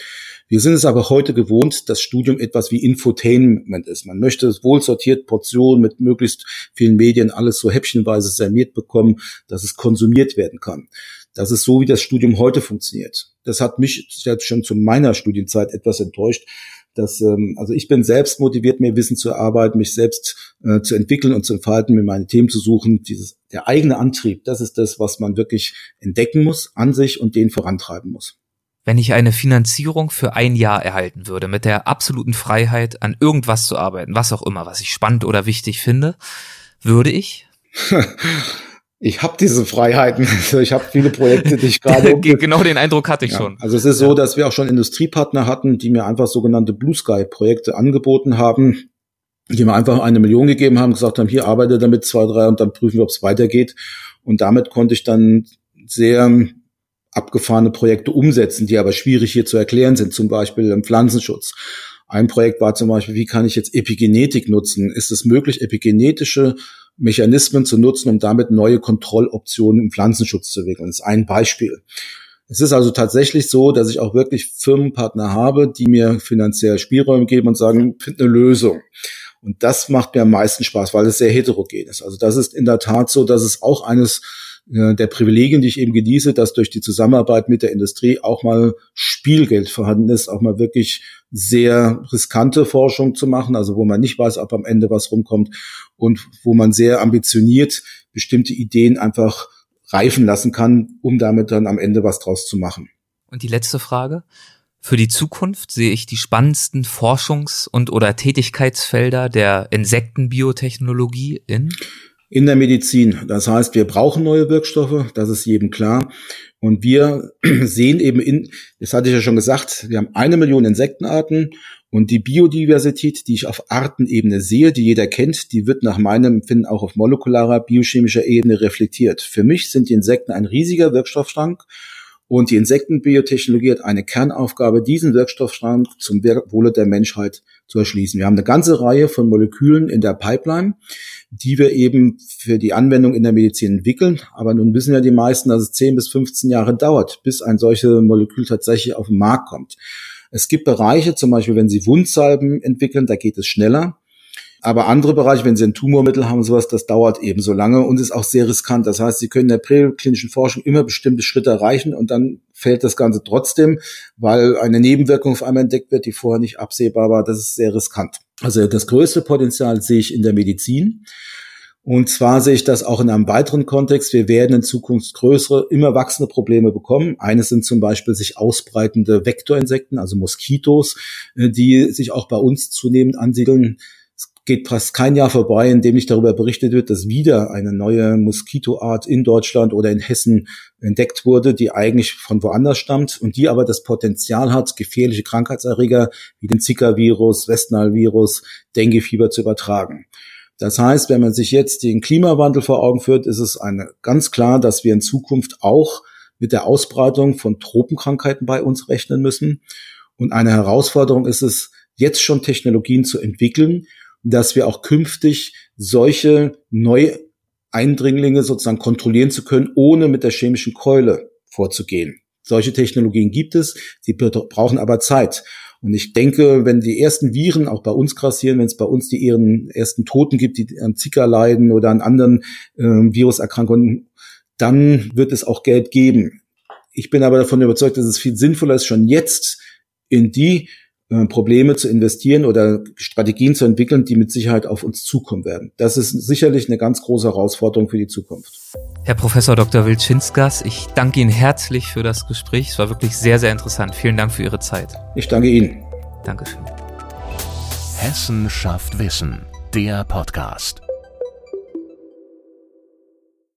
Wir sind es aber heute gewohnt, dass Studium etwas wie Infotainment ist. Man möchte es wohl sortiert Portionen mit möglichst vielen Medien alles so häppchenweise serviert bekommen, dass es konsumiert werden kann. Das ist so, wie das Studium heute funktioniert. Das hat mich jetzt schon zu meiner Studienzeit etwas enttäuscht. Dass, ähm, also ich bin selbst motiviert, mehr Wissen zu erarbeiten, mich selbst äh, zu entwickeln und zu entfalten, mir meine Themen zu suchen. Dieses, der eigene Antrieb, das ist das, was man wirklich entdecken muss an sich und den vorantreiben muss. Wenn ich eine Finanzierung für ein Jahr erhalten würde, mit der absoluten Freiheit, an irgendwas zu arbeiten, was auch immer, was ich spannend oder wichtig finde, würde ich? ich habe diese Freiheiten. Also ich habe viele Projekte, die ich gerade. genau den Eindruck hatte ich ja, schon. Also es ist so, dass wir auch schon Industriepartner hatten, die mir einfach sogenannte Blue Sky Projekte angeboten haben, die mir einfach eine Million gegeben haben, gesagt haben, hier arbeite damit zwei, drei und dann prüfen wir, ob es weitergeht. Und damit konnte ich dann sehr abgefahrene Projekte umsetzen, die aber schwierig hier zu erklären sind, zum Beispiel im Pflanzenschutz. Ein Projekt war zum Beispiel, wie kann ich jetzt Epigenetik nutzen? Ist es möglich, epigenetische Mechanismen zu nutzen, um damit neue Kontrolloptionen im Pflanzenschutz zu entwickeln. Das ist ein Beispiel. Es ist also tatsächlich so, dass ich auch wirklich Firmenpartner habe, die mir finanziell Spielräume geben und sagen, find eine Lösung. Und das macht mir am meisten Spaß, weil es sehr heterogen ist. Also das ist in der Tat so, dass es auch eines der Privilegien, die ich eben genieße, dass durch die Zusammenarbeit mit der Industrie auch mal Spielgeld vorhanden ist, auch mal wirklich sehr riskante Forschung zu machen, also wo man nicht weiß, ob am Ende was rumkommt und wo man sehr ambitioniert bestimmte Ideen einfach reifen lassen kann, um damit dann am Ende was draus zu machen. Und die letzte Frage. Für die Zukunft sehe ich die spannendsten Forschungs- und oder Tätigkeitsfelder der Insektenbiotechnologie in in der Medizin. Das heißt, wir brauchen neue Wirkstoffe, das ist jedem klar. Und wir sehen eben in, das hatte ich ja schon gesagt, wir haben eine Million Insektenarten und die Biodiversität, die ich auf Artenebene sehe, die jeder kennt, die wird nach meinem Empfinden auch auf molekularer, biochemischer Ebene reflektiert. Für mich sind die Insekten ein riesiger Wirkstoffschrank und die Insektenbiotechnologie hat eine Kernaufgabe, diesen Wirkstoffschrank zum Wohle der Menschheit zu erschließen. Wir haben eine ganze Reihe von Molekülen in der Pipeline, die wir eben für die Anwendung in der Medizin entwickeln. Aber nun wissen ja die meisten, dass es 10 bis 15 Jahre dauert, bis ein solches Molekül tatsächlich auf den Markt kommt. Es gibt Bereiche, zum Beispiel wenn Sie Wundsalben entwickeln, da geht es schneller. Aber andere Bereiche, wenn Sie ein Tumormittel haben, sowas, das dauert eben so lange und ist auch sehr riskant. Das heißt, Sie können in der präklinischen Forschung immer bestimmte Schritte erreichen und dann fällt das Ganze trotzdem, weil eine Nebenwirkung auf einmal entdeckt wird, die vorher nicht absehbar war. Das ist sehr riskant. Also das größte Potenzial sehe ich in der Medizin. Und zwar sehe ich das auch in einem weiteren Kontext. Wir werden in Zukunft größere, immer wachsende Probleme bekommen. Eines sind zum Beispiel sich ausbreitende Vektorinsekten, also Moskitos, äh, die sich auch bei uns zunehmend ansiedeln geht fast kein Jahr vorbei, in dem nicht darüber berichtet wird, dass wieder eine neue Moskitoart in Deutschland oder in Hessen entdeckt wurde, die eigentlich von woanders stammt und die aber das Potenzial hat, gefährliche Krankheitserreger wie den Zika-Virus, Westnile-Virus, Dengue-Fieber zu übertragen. Das heißt, wenn man sich jetzt den Klimawandel vor Augen führt, ist es eine, ganz klar, dass wir in Zukunft auch mit der Ausbreitung von Tropenkrankheiten bei uns rechnen müssen. Und eine Herausforderung ist es, jetzt schon Technologien zu entwickeln, dass wir auch künftig solche Neueindringlinge sozusagen kontrollieren zu können, ohne mit der chemischen Keule vorzugehen. Solche Technologien gibt es, sie brauchen aber Zeit. Und ich denke, wenn die ersten Viren auch bei uns grassieren, wenn es bei uns die ersten Toten gibt, die an Zika leiden oder an anderen äh, Viruserkrankungen, dann wird es auch Geld geben. Ich bin aber davon überzeugt, dass es viel sinnvoller ist, schon jetzt in die Probleme zu investieren oder Strategien zu entwickeln, die mit Sicherheit auf uns zukommen werden. Das ist sicherlich eine ganz große Herausforderung für die Zukunft. Herr Professor Dr. Wilczynskas, ich danke Ihnen herzlich für das Gespräch. Es war wirklich sehr, sehr interessant. Vielen Dank für Ihre Zeit. Ich danke Ihnen. Dankeschön. Hessen schafft Wissen, der Podcast.